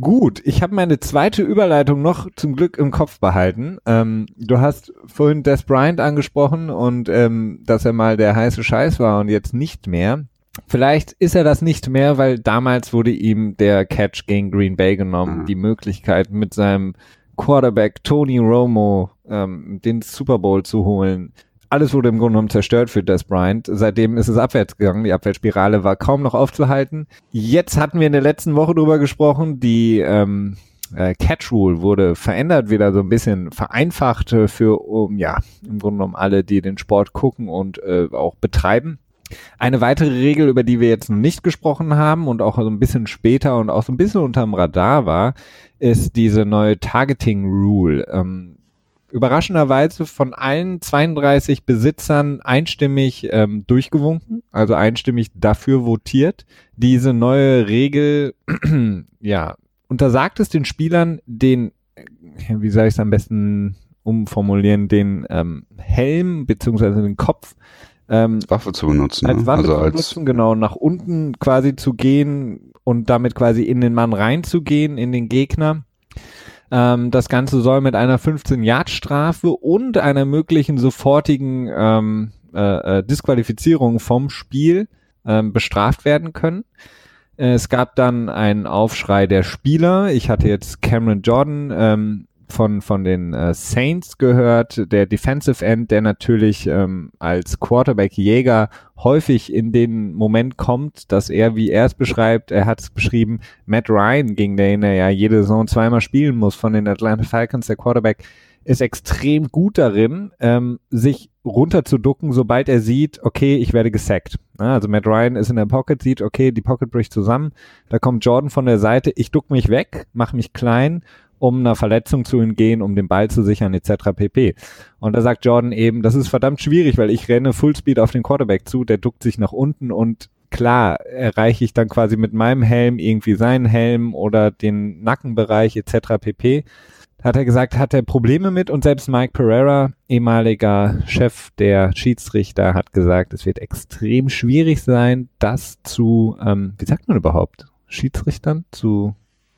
Gut, ich habe meine zweite Überleitung noch zum Glück im Kopf behalten. Ähm, du hast vorhin Des Bryant angesprochen und ähm, dass er mal der heiße Scheiß war und jetzt nicht mehr. Vielleicht ist er das nicht mehr, weil damals wurde ihm der Catch gegen Green Bay genommen, mhm. die Möglichkeit mit seinem Quarterback Tony Romo ähm, den Super Bowl zu holen alles wurde im Grunde genommen zerstört für Des Bryant. Seitdem ist es abwärts gegangen. Die Abwärtsspirale war kaum noch aufzuhalten. Jetzt hatten wir in der letzten Woche drüber gesprochen. Die ähm, äh, Catch Rule wurde verändert, wieder so ein bisschen vereinfacht für, um, ja, im Grunde genommen alle, die den Sport gucken und äh, auch betreiben. Eine weitere Regel, über die wir jetzt noch nicht gesprochen haben und auch so ein bisschen später und auch so ein bisschen unterm Radar war, ist diese neue Targeting Rule. Ähm, überraschenderweise von allen 32 Besitzern einstimmig ähm, durchgewunken, also einstimmig dafür votiert. Diese neue Regel, ja, untersagt es den Spielern, den, wie soll ich es am besten umformulieren, den ähm, Helm beziehungsweise den Kopf ähm, Waffe zu benutzen. Als ne? Waffe also zu benutzen, genau, nach unten quasi zu gehen und damit quasi in den Mann reinzugehen, in den Gegner. Ähm, das Ganze soll mit einer 15-Yard-Strafe und einer möglichen sofortigen ähm, äh, äh, Disqualifizierung vom Spiel ähm, bestraft werden können. Es gab dann einen Aufschrei der Spieler. Ich hatte jetzt Cameron Jordan ähm, von, von den äh, Saints gehört, der Defensive End, der natürlich ähm, als Quarterback-Jäger häufig in den Moment kommt, dass er, wie er es beschreibt, er hat es beschrieben, Matt Ryan, gegen den er ja jede Saison zweimal spielen muss von den Atlanta Falcons, der Quarterback, ist extrem gut darin, ähm, sich runterzuducken, sobald er sieht, okay, ich werde gesackt. Also Matt Ryan ist in der Pocket, sieht, okay, die Pocket bricht zusammen, da kommt Jordan von der Seite, ich duck mich weg, mach mich klein um einer Verletzung zu entgehen, um den Ball zu sichern, etc. pp. Und da sagt Jordan eben, das ist verdammt schwierig, weil ich renne Fullspeed auf den Quarterback zu, der duckt sich nach unten und klar erreiche ich dann quasi mit meinem Helm irgendwie seinen Helm oder den Nackenbereich etc. pp. Hat er gesagt, hat er Probleme mit und selbst Mike Pereira, ehemaliger Chef der Schiedsrichter, hat gesagt, es wird extrem schwierig sein, das zu, ähm, wie sagt man überhaupt, Schiedsrichtern zu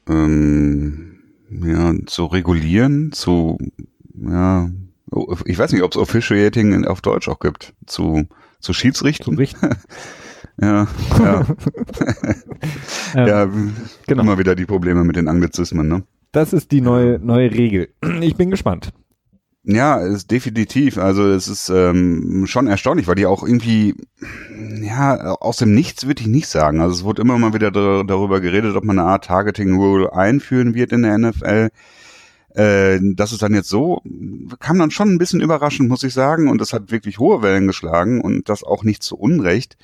ähm ja, zu regulieren, zu, ja, ich weiß nicht, ob es Officiating auf Deutsch auch gibt, zu, zu Schiedsrichten. Zu ja, ja. ja, genau. immer wieder die Probleme mit den Anglizismen, ne? Das ist die neue, neue Regel. Ich bin gespannt. Ja, ist definitiv. Also es ist ähm, schon erstaunlich, weil die auch irgendwie, ja, aus dem Nichts würde ich nicht sagen. Also es wurde immer mal wieder darüber geredet, ob man eine Art Targeting Rule einführen wird in der NFL. Äh, das ist dann jetzt so, kam dann schon ein bisschen überraschend, muss ich sagen. Und es hat wirklich hohe Wellen geschlagen und das auch nicht zu Unrecht.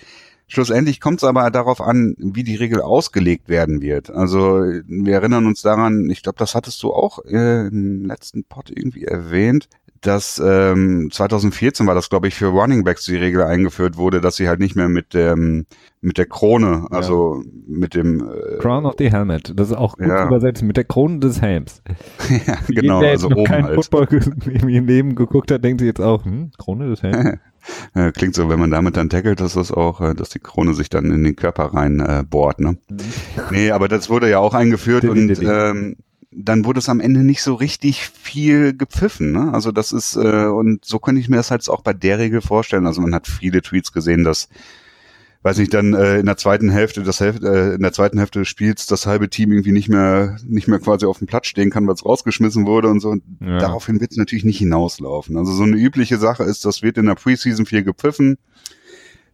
Schlussendlich kommt es aber darauf an, wie die Regel ausgelegt werden wird. Also wir erinnern uns daran, ich glaube, das hattest du auch äh, im letzten Pod irgendwie erwähnt, dass ähm, 2014 war das, glaube ich, für Running Backs die Regel eingeführt wurde, dass sie halt nicht mehr mit dem mit der Krone, also ja. mit dem äh, Crown of the Helmet, das ist auch gut ja. übersetzt, mit der Krone des Helms. ja, genau, Jeder, also oben halt. Football im Leben geguckt hat, denkt sich jetzt auch, hm, Krone des Helms. Ja, klingt so, wenn man damit dann tackelt, dass das auch, äh, dass die Krone sich dann in den Körper rein äh, bohrt, ne? Mhm. Nee, aber das wurde ja auch eingeführt und ähm, dann wurde es am Ende nicht so richtig viel gepfiffen. Ne? Also das ist, äh, und so könnte ich mir das halt auch bei der Regel vorstellen. Also man hat viele Tweets gesehen, dass weiß nicht, dann äh, in der zweiten Hälfte, das Hälfte, äh, in der zweiten Hälfte des Spiels das halbe Team irgendwie nicht mehr, nicht mehr quasi auf dem Platz stehen kann, weil es rausgeschmissen wurde und so. Und ja. daraufhin wird es natürlich nicht hinauslaufen. Also so eine übliche Sache ist, das wird in der Preseason viel gepfiffen,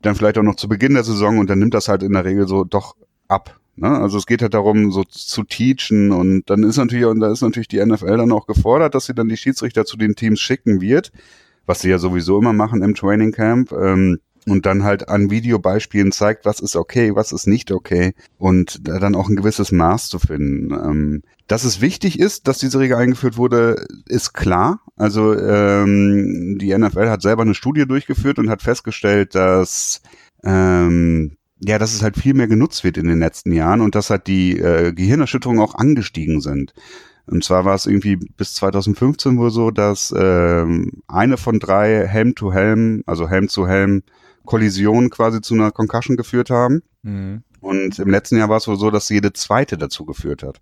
dann vielleicht auch noch zu Beginn der Saison und dann nimmt das halt in der Regel so doch ab. Ne? Also es geht halt darum, so zu teachen und dann ist natürlich, und da ist natürlich die NFL dann auch gefordert, dass sie dann die Schiedsrichter zu den Teams schicken wird, was sie ja sowieso immer machen im Training Camp. Ähm, und dann halt an Videobeispielen zeigt, was ist okay, was ist nicht okay und da dann auch ein gewisses Maß zu finden. Ähm, dass es wichtig ist, dass diese Regel eingeführt wurde, ist klar. Also ähm, die NFL hat selber eine Studie durchgeführt und hat festgestellt, dass ähm, ja, dass es halt viel mehr genutzt wird in den letzten Jahren und dass halt die äh, Gehirnerschütterungen auch angestiegen sind. Und zwar war es irgendwie bis 2015 wohl so, dass ähm, eine von drei Helm-to-Helm, also Helm-zu-Helm Kollisionen quasi zu einer Concussion geführt haben. Mhm. Und im letzten Jahr war es wohl so, dass jede zweite dazu geführt hat.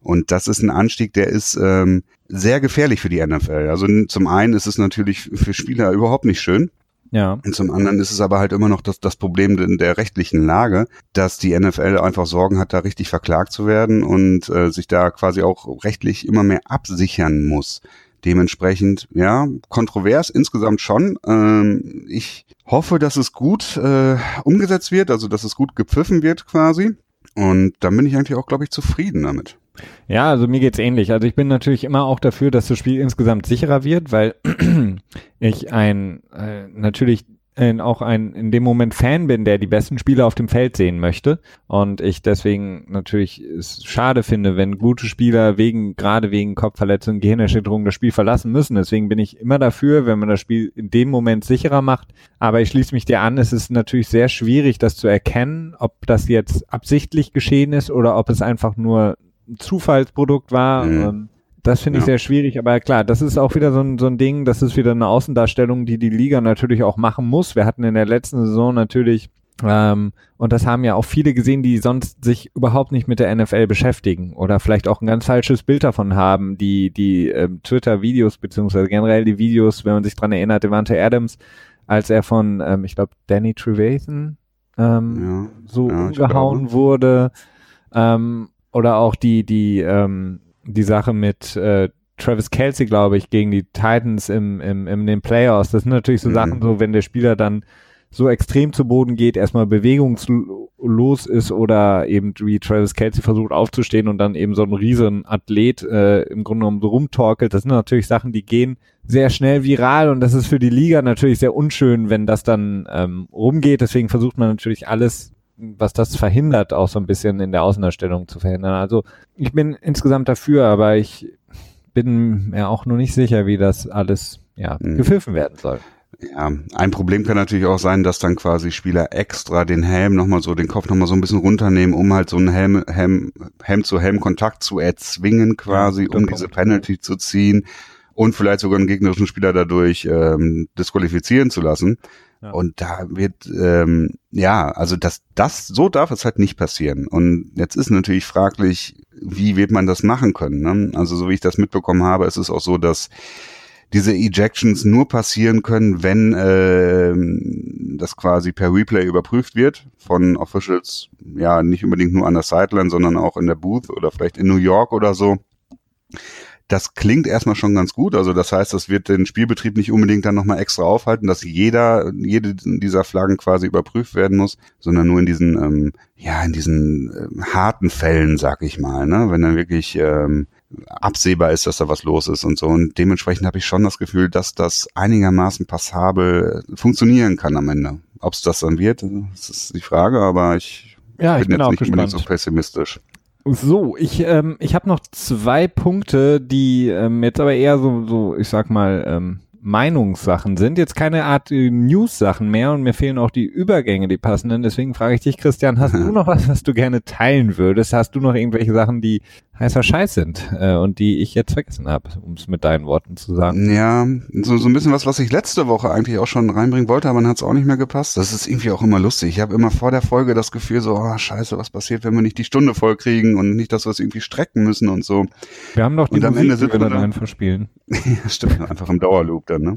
Und das ist ein Anstieg, der ist ähm, sehr gefährlich für die NFL. Also zum einen ist es natürlich für Spieler überhaupt nicht schön, ja. Und zum anderen ist es aber halt immer noch das, das Problem in der rechtlichen Lage, dass die NFL einfach Sorgen hat, da richtig verklagt zu werden und äh, sich da quasi auch rechtlich immer mehr absichern muss. Dementsprechend, ja, kontrovers insgesamt schon. Ähm, ich hoffe, dass es gut äh, umgesetzt wird, also dass es gut gepfiffen wird quasi. Und dann bin ich eigentlich auch, glaube ich, zufrieden damit. Ja, also mir geht's ähnlich. Also ich bin natürlich immer auch dafür, dass das Spiel insgesamt sicherer wird, weil ich ein äh, natürlich äh, auch ein in dem Moment Fan bin, der die besten Spieler auf dem Feld sehen möchte und ich deswegen natürlich es schade finde, wenn gute Spieler wegen gerade wegen Kopfverletzungen, Gehirnerschütterungen das Spiel verlassen müssen. Deswegen bin ich immer dafür, wenn man das Spiel in dem Moment sicherer macht. Aber ich schließe mich dir an, es ist natürlich sehr schwierig, das zu erkennen, ob das jetzt absichtlich geschehen ist oder ob es einfach nur ein Zufallsprodukt war. Mhm. Das finde ich ja. sehr schwierig, aber klar, das ist auch wieder so ein, so ein Ding, das ist wieder eine Außendarstellung, die die Liga natürlich auch machen muss. Wir hatten in der letzten Saison natürlich, ähm, und das haben ja auch viele gesehen, die sonst sich überhaupt nicht mit der NFL beschäftigen oder vielleicht auch ein ganz falsches Bild davon haben, die, die ähm, Twitter-Videos, beziehungsweise generell die Videos, wenn man sich dran erinnert, Devante Adams, als er von, ähm, ich glaube, Danny Trevathan ähm, ja, so ja, umgehauen wurde, ähm, oder auch die, die, ähm, die Sache mit äh, Travis Kelsey, glaube ich, gegen die Titans im, im, in den Playoffs. Das sind natürlich so mhm. Sachen, so wenn der Spieler dann so extrem zu Boden geht, erstmal bewegungslos ist oder eben wie Travis Kelsey versucht aufzustehen und dann eben so ein riesen Athlet äh, im Grunde genommen so rumtorkelt. Das sind natürlich Sachen, die gehen sehr schnell viral und das ist für die Liga natürlich sehr unschön, wenn das dann ähm, rumgeht. Deswegen versucht man natürlich alles was das verhindert, auch so ein bisschen in der Außenerstellung zu verhindern. Also ich bin insgesamt dafür, aber ich bin mir auch nur nicht sicher, wie das alles ja, mhm. gepfiffen werden soll. Ja, ein Problem kann natürlich auch sein, dass dann quasi Spieler extra den Helm nochmal so, den Kopf nochmal so ein bisschen runternehmen, um halt so einen Helm, Helm, Helm zu Helm Kontakt zu erzwingen quasi, um diese Penalty zu ziehen und vielleicht sogar einen gegnerischen Spieler dadurch ähm, disqualifizieren zu lassen. Und da wird, ähm, ja, also das, das, so darf es halt nicht passieren. Und jetzt ist natürlich fraglich, wie wird man das machen können? Ne? Also so wie ich das mitbekommen habe, ist es auch so, dass diese Ejections nur passieren können, wenn äh, das quasi per Replay überprüft wird von Officials, ja, nicht unbedingt nur an der Sideline, sondern auch in der Booth oder vielleicht in New York oder so. Das klingt erstmal schon ganz gut. Also das heißt, das wird den Spielbetrieb nicht unbedingt dann nochmal extra aufhalten, dass jeder, jede dieser Flaggen quasi überprüft werden muss, sondern nur in diesen, ähm, ja, in diesen äh, harten Fällen, sag ich mal, ne? Wenn dann wirklich ähm, absehbar ist, dass da was los ist und so. Und dementsprechend habe ich schon das Gefühl, dass das einigermaßen passabel funktionieren kann am Ende. Ob es das dann wird, das ist die Frage, aber ich, ja, ich bin, bin jetzt nicht unbedingt so pessimistisch. So, ich, ähm, ich habe noch zwei Punkte, die ähm, jetzt aber eher so, so ich sag mal, ähm, Meinungssachen sind. Jetzt keine Art äh, News-Sachen mehr und mir fehlen auch die Übergänge, die passenden. Deswegen frage ich dich, Christian, hast du noch was, was du gerne teilen würdest? Hast du noch irgendwelche Sachen, die heißer Scheiß sind äh, und die ich jetzt vergessen habe, um es mit deinen Worten zu sagen. Ja, so, so ein bisschen was, was ich letzte Woche eigentlich auch schon reinbringen wollte, aber dann hat es auch nicht mehr gepasst. Das ist irgendwie auch immer lustig. Ich habe immer vor der Folge das Gefühl so, oh, scheiße, was passiert, wenn wir nicht die Stunde voll kriegen und nicht, dass wir es irgendwie strecken müssen und so. Wir haben doch die und am Ende die wir dann einfach spielen. ja, stimmt, einfach im Dauerloop dann, ne?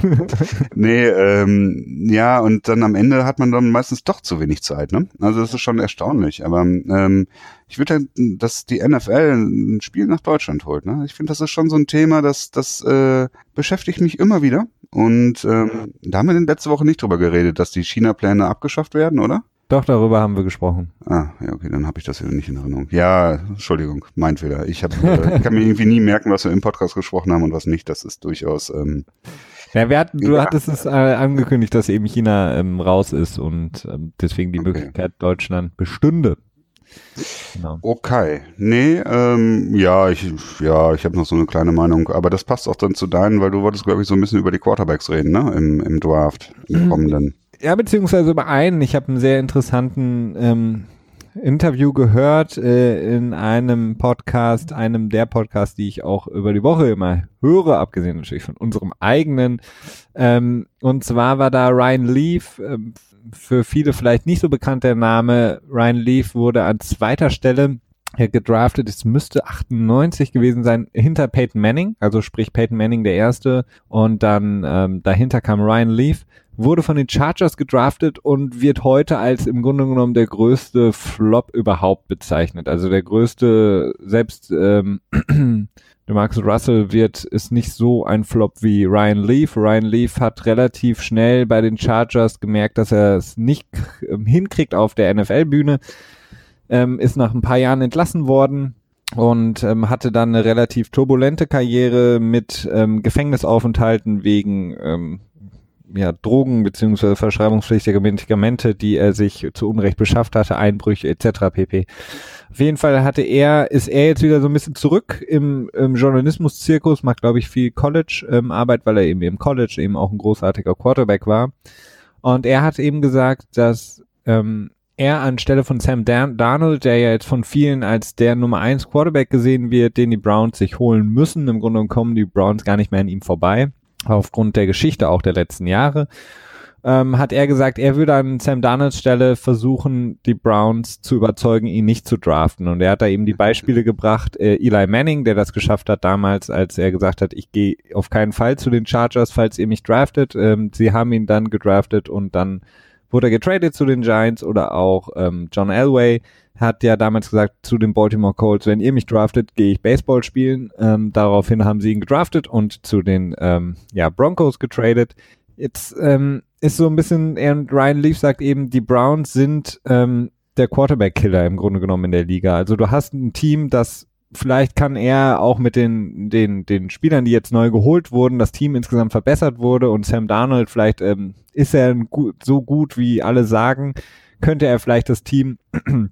nee, ähm, ja, und dann am Ende hat man dann meistens doch zu wenig Zeit, ne? Also das ist schon erstaunlich. Aber ähm, ich würde, halt, dass die NFL ein Spiel nach Deutschland holt. Ne? Ich finde, das ist schon so ein Thema, das, das äh, beschäftigt mich immer wieder. Und ähm, da haben wir in letzte Woche nicht drüber geredet, dass die China-Pläne abgeschafft werden, oder? Doch, darüber haben wir gesprochen. Ah, ja, okay, dann habe ich das wieder nicht in Erinnerung. Ja, Entschuldigung, mein Fehler. Ich, hab, äh, kann mir irgendwie nie merken, was wir im Podcast gesprochen haben und was nicht. Das ist durchaus. Ähm, ja, wir hatten, du ja. hattest es äh, angekündigt, dass eben China ähm, raus ist und ähm, deswegen die okay. Möglichkeit Deutschland bestünde. Genau. Okay. Nee, ähm, ja, ich, ja, ich habe noch so eine kleine Meinung, aber das passt auch dann zu deinen, weil du wolltest, glaube ich, so ein bisschen über die Quarterbacks reden, ne? Im, im Draft, im mhm. kommenden. Ja, beziehungsweise über einen. Ich habe einen sehr interessanten ähm, Interview gehört äh, in einem Podcast, einem der Podcasts, die ich auch über die Woche immer höre, abgesehen natürlich von unserem eigenen. Ähm, und zwar war da Ryan Leaf, ähm, für viele vielleicht nicht so bekannt der Name. Ryan Leaf wurde an zweiter Stelle gedraftet. Es müsste 98 gewesen sein, hinter Peyton Manning, also sprich Peyton Manning der Erste. Und dann ähm, dahinter kam Ryan Leaf, wurde von den Chargers gedraftet und wird heute als im Grunde genommen der größte Flop überhaupt bezeichnet. Also der größte, selbst ähm, Marcus Russell wird, ist nicht so ein Flop wie Ryan Leaf. Ryan Leaf hat relativ schnell bei den Chargers gemerkt, dass er es nicht hinkriegt auf der NFL-Bühne, ähm, ist nach ein paar Jahren entlassen worden, und ähm, hatte dann eine relativ turbulente Karriere mit ähm, Gefängnisaufenthalten wegen ähm, ja, Drogen beziehungsweise verschreibungspflichtige Medikamente, die er sich zu Unrecht beschafft hatte, Einbrüche etc. pp. Auf jeden Fall hatte er, ist er jetzt wieder so ein bisschen zurück im, im Journalismus-Zirkus, macht glaube ich viel College-Arbeit, ähm, weil er eben im College eben auch ein großartiger Quarterback war. Und er hat eben gesagt, dass ähm, er anstelle von Sam Dan Darnold, der ja jetzt von vielen als der Nummer 1 Quarterback gesehen wird, den die Browns sich holen müssen, im Grunde kommen die Browns gar nicht mehr an ihm vorbei aufgrund der Geschichte auch der letzten Jahre, ähm, hat er gesagt, er würde an Sam Darnolds Stelle versuchen, die Browns zu überzeugen, ihn nicht zu draften. Und er hat da eben die Beispiele gebracht, äh, Eli Manning, der das geschafft hat damals, als er gesagt hat, ich gehe auf keinen Fall zu den Chargers, falls ihr mich draftet. Ähm, sie haben ihn dann gedraftet und dann wurde er getradet zu den Giants oder auch ähm, John Elway hat ja damals gesagt zu den Baltimore Colts, wenn ihr mich draftet, gehe ich Baseball spielen. Ähm, daraufhin haben sie ihn gedraftet und zu den ähm, ja, Broncos getradet. Jetzt ähm, ist so ein bisschen, und Ryan Leaf sagt eben, die Browns sind ähm, der Quarterback-Killer im Grunde genommen in der Liga. Also du hast ein Team, das vielleicht kann er auch mit den, den, den Spielern, die jetzt neu geholt wurden, das Team insgesamt verbessert wurde und Sam Darnold, vielleicht ähm, ist er so gut, wie alle sagen, könnte er vielleicht das Team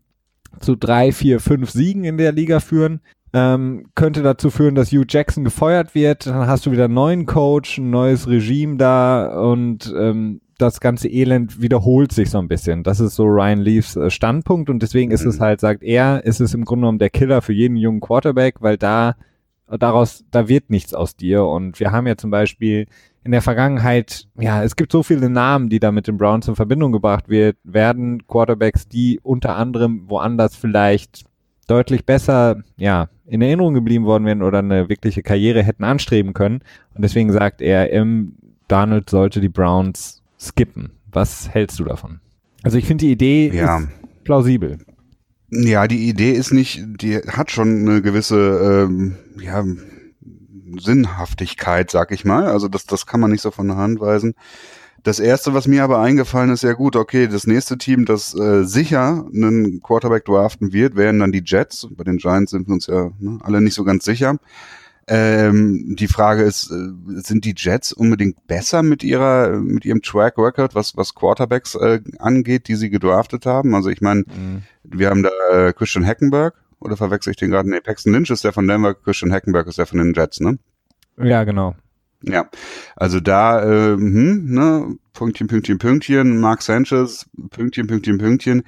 zu drei, vier, fünf Siegen in der Liga führen. Ähm, könnte dazu führen, dass Hugh Jackson gefeuert wird. Dann hast du wieder einen neuen Coach, ein neues Regime da und ähm, das ganze Elend wiederholt sich so ein bisschen. Das ist so Ryan Leaves äh, Standpunkt und deswegen mhm. ist es mhm. halt, sagt er, ist es im Grunde genommen der Killer für jeden jungen Quarterback, weil da daraus, da wird nichts aus dir. Und wir haben ja zum Beispiel in der Vergangenheit, ja, es gibt so viele Namen, die da mit den Browns in Verbindung gebracht wird, werden Quarterbacks, die unter anderem woanders vielleicht deutlich besser, ja, in Erinnerung geblieben worden wären oder eine wirkliche Karriere hätten anstreben können. Und deswegen sagt er, im Donald sollte die Browns skippen. Was hältst du davon? Also ich finde die Idee ja. plausibel. Ja, die Idee ist nicht, die hat schon eine gewisse, ähm, ja, Sinnhaftigkeit, sag ich mal. Also das, das kann man nicht so von der Hand weisen. Das erste, was mir aber eingefallen ist, ja gut, okay, das nächste Team, das äh, sicher einen Quarterback draften wird, wären dann die Jets. Bei den Giants sind wir uns ja ne, alle nicht so ganz sicher. Ähm, die Frage ist, äh, sind die Jets unbedingt besser mit ihrer, mit ihrem Track Record, was, was Quarterbacks äh, angeht, die sie gedraftet haben? Also ich meine, mhm. wir haben da äh, Christian Hackenberg, oder verwechsel ich den gerade? Nee, Paxton Lynch ist der von Denver, Christian Hackenberg ist der von den Jets, ne? Ja, genau. Ja, also da, äh, hm, ne, Pünktchen, Pünktchen, Pünktchen, Mark Sanchez, Pünktchen, Pünktchen, Pünktchen.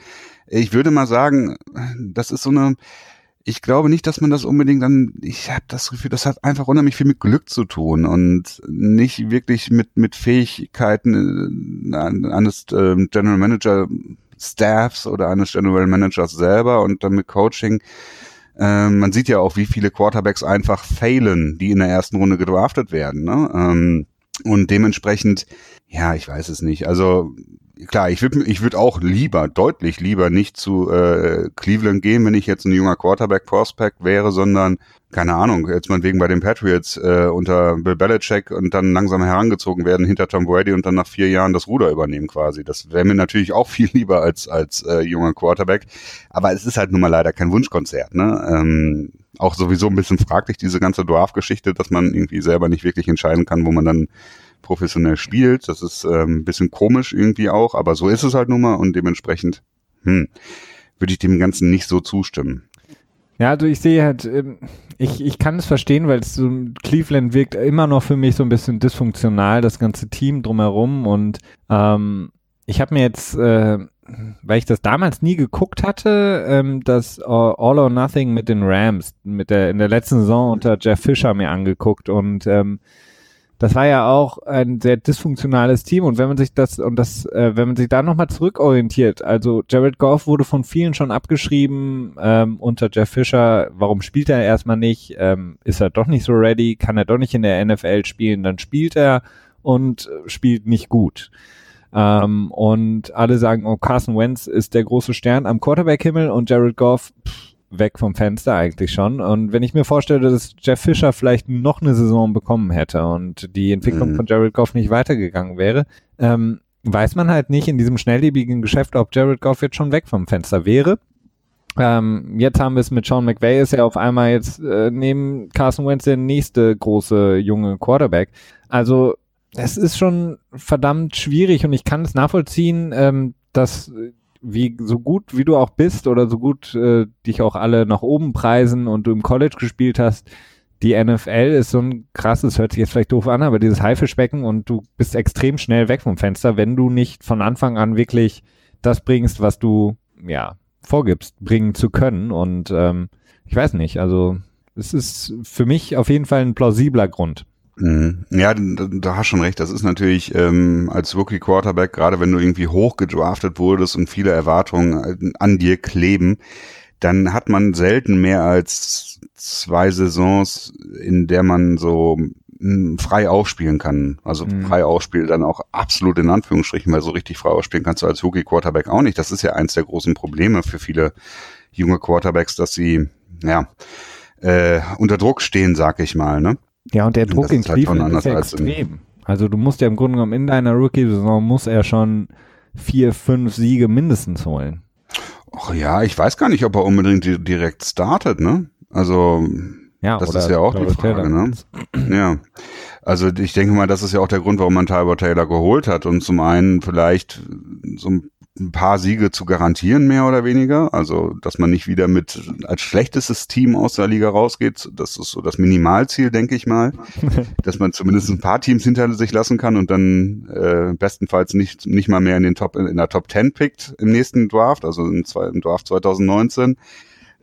Ich würde mal sagen, das ist so eine, ich glaube nicht, dass man das unbedingt dann, ich habe das Gefühl, das hat einfach unheimlich viel mit Glück zu tun und nicht wirklich mit, mit Fähigkeiten äh, eines äh, General Manager Staffs oder eines General Managers selber und dann mit Coaching. Ähm, man sieht ja auch, wie viele Quarterbacks einfach failen, die in der ersten Runde gedraftet werden. Ne? Ähm, und dementsprechend, ja, ich weiß es nicht. Also klar, ich würde ich würd auch lieber, deutlich lieber nicht zu äh, Cleveland gehen, wenn ich jetzt ein junger Quarterback-Prospect wäre, sondern keine Ahnung, jetzt mal wegen bei den Patriots äh, unter Bill Belichick und dann langsam herangezogen werden hinter Tom Brady und dann nach vier Jahren das Ruder übernehmen quasi. Das wäre mir natürlich auch viel lieber als als äh, junger Quarterback. Aber es ist halt nun mal leider kein Wunschkonzert. Ne? Ähm, auch sowieso ein bisschen fraglich diese ganze Draft-Geschichte, dass man irgendwie selber nicht wirklich entscheiden kann, wo man dann professionell spielt. Das ist ähm, ein bisschen komisch irgendwie auch, aber so ist es halt nun mal und dementsprechend hm, würde ich dem Ganzen nicht so zustimmen. Ja, also ich sehe halt, ähm, ich, ich kann es verstehen, weil es so, Cleveland wirkt immer noch für mich so ein bisschen dysfunktional, das ganze Team drumherum und ähm, ich habe mir jetzt, äh, weil ich das damals nie geguckt hatte, ähm, das All or Nothing mit den Rams, mit der in der letzten Saison unter Jeff Fisher mir angeguckt und ähm, das war ja auch ein sehr dysfunktionales Team und wenn man sich das und das, äh, wenn man sich da nochmal zurückorientiert, also Jared Goff wurde von vielen schon abgeschrieben ähm, unter Jeff Fisher, warum spielt er erstmal nicht, ähm, ist er doch nicht so ready, kann er doch nicht in der NFL spielen, dann spielt er und spielt nicht gut. Ähm, und alle sagen, oh, Carson Wentz ist der große Stern am Quarterback-Himmel und Jared Goff, pff, weg vom Fenster eigentlich schon. Und wenn ich mir vorstelle, dass Jeff Fischer vielleicht noch eine Saison bekommen hätte und die Entwicklung mhm. von Jared Goff nicht weitergegangen wäre, ähm, weiß man halt nicht in diesem schnelllebigen Geschäft, ob Jared Goff jetzt schon weg vom Fenster wäre. Ähm, jetzt haben wir es mit Sean McVay, ist ja auf einmal jetzt äh, neben Carson Wentz der nächste große junge Quarterback. Also es ist schon verdammt schwierig und ich kann es nachvollziehen, ähm, dass wie so gut wie du auch bist oder so gut äh, dich auch alle nach oben preisen und du im College gespielt hast, die NFL ist so ein krasses, hört sich jetzt vielleicht doof an, aber dieses Haifischbecken und du bist extrem schnell weg vom Fenster, wenn du nicht von Anfang an wirklich das bringst, was du ja vorgibst, bringen zu können. Und ähm, ich weiß nicht, also es ist für mich auf jeden Fall ein plausibler Grund. Mhm. Ja, da, hast schon recht. Das ist natürlich ähm, als Rookie Quarterback, gerade wenn du irgendwie hoch gedraftet wurdest und viele Erwartungen an dir kleben, dann hat man selten mehr als zwei Saisons, in der man so hm, frei aufspielen kann. Also mhm. frei aufspielen dann auch absolut in Anführungsstrichen, weil so richtig frei aufspielen kannst du als Rookie Quarterback auch nicht. Das ist ja eins der großen Probleme für viele junge Quarterbacks, dass sie ja äh, unter Druck stehen, sag ich mal. Ne? Ja, und der Druck in halt Cleveland ist ja extrem. Also du musst ja im Grunde genommen in deiner Rookie-Saison muss er schon vier, fünf Siege mindestens holen. Ach ja, ich weiß gar nicht, ob er unbedingt direkt startet, ne? Also ja, das ist ja auch die Frage, ne? Ja. Also ich denke mal, das ist ja auch der Grund, warum man Tyler Taylor geholt hat. Und zum einen vielleicht so ein ein paar Siege zu garantieren, mehr oder weniger. Also, dass man nicht wieder mit als schlechtestes Team aus der Liga rausgeht. Das ist so das Minimalziel, denke ich mal. dass man zumindest ein paar Teams hinter sich lassen kann und dann äh, bestenfalls nicht, nicht mal mehr in den Top, in der Top 10 pickt im nächsten Draft, also im, im Draft 2019.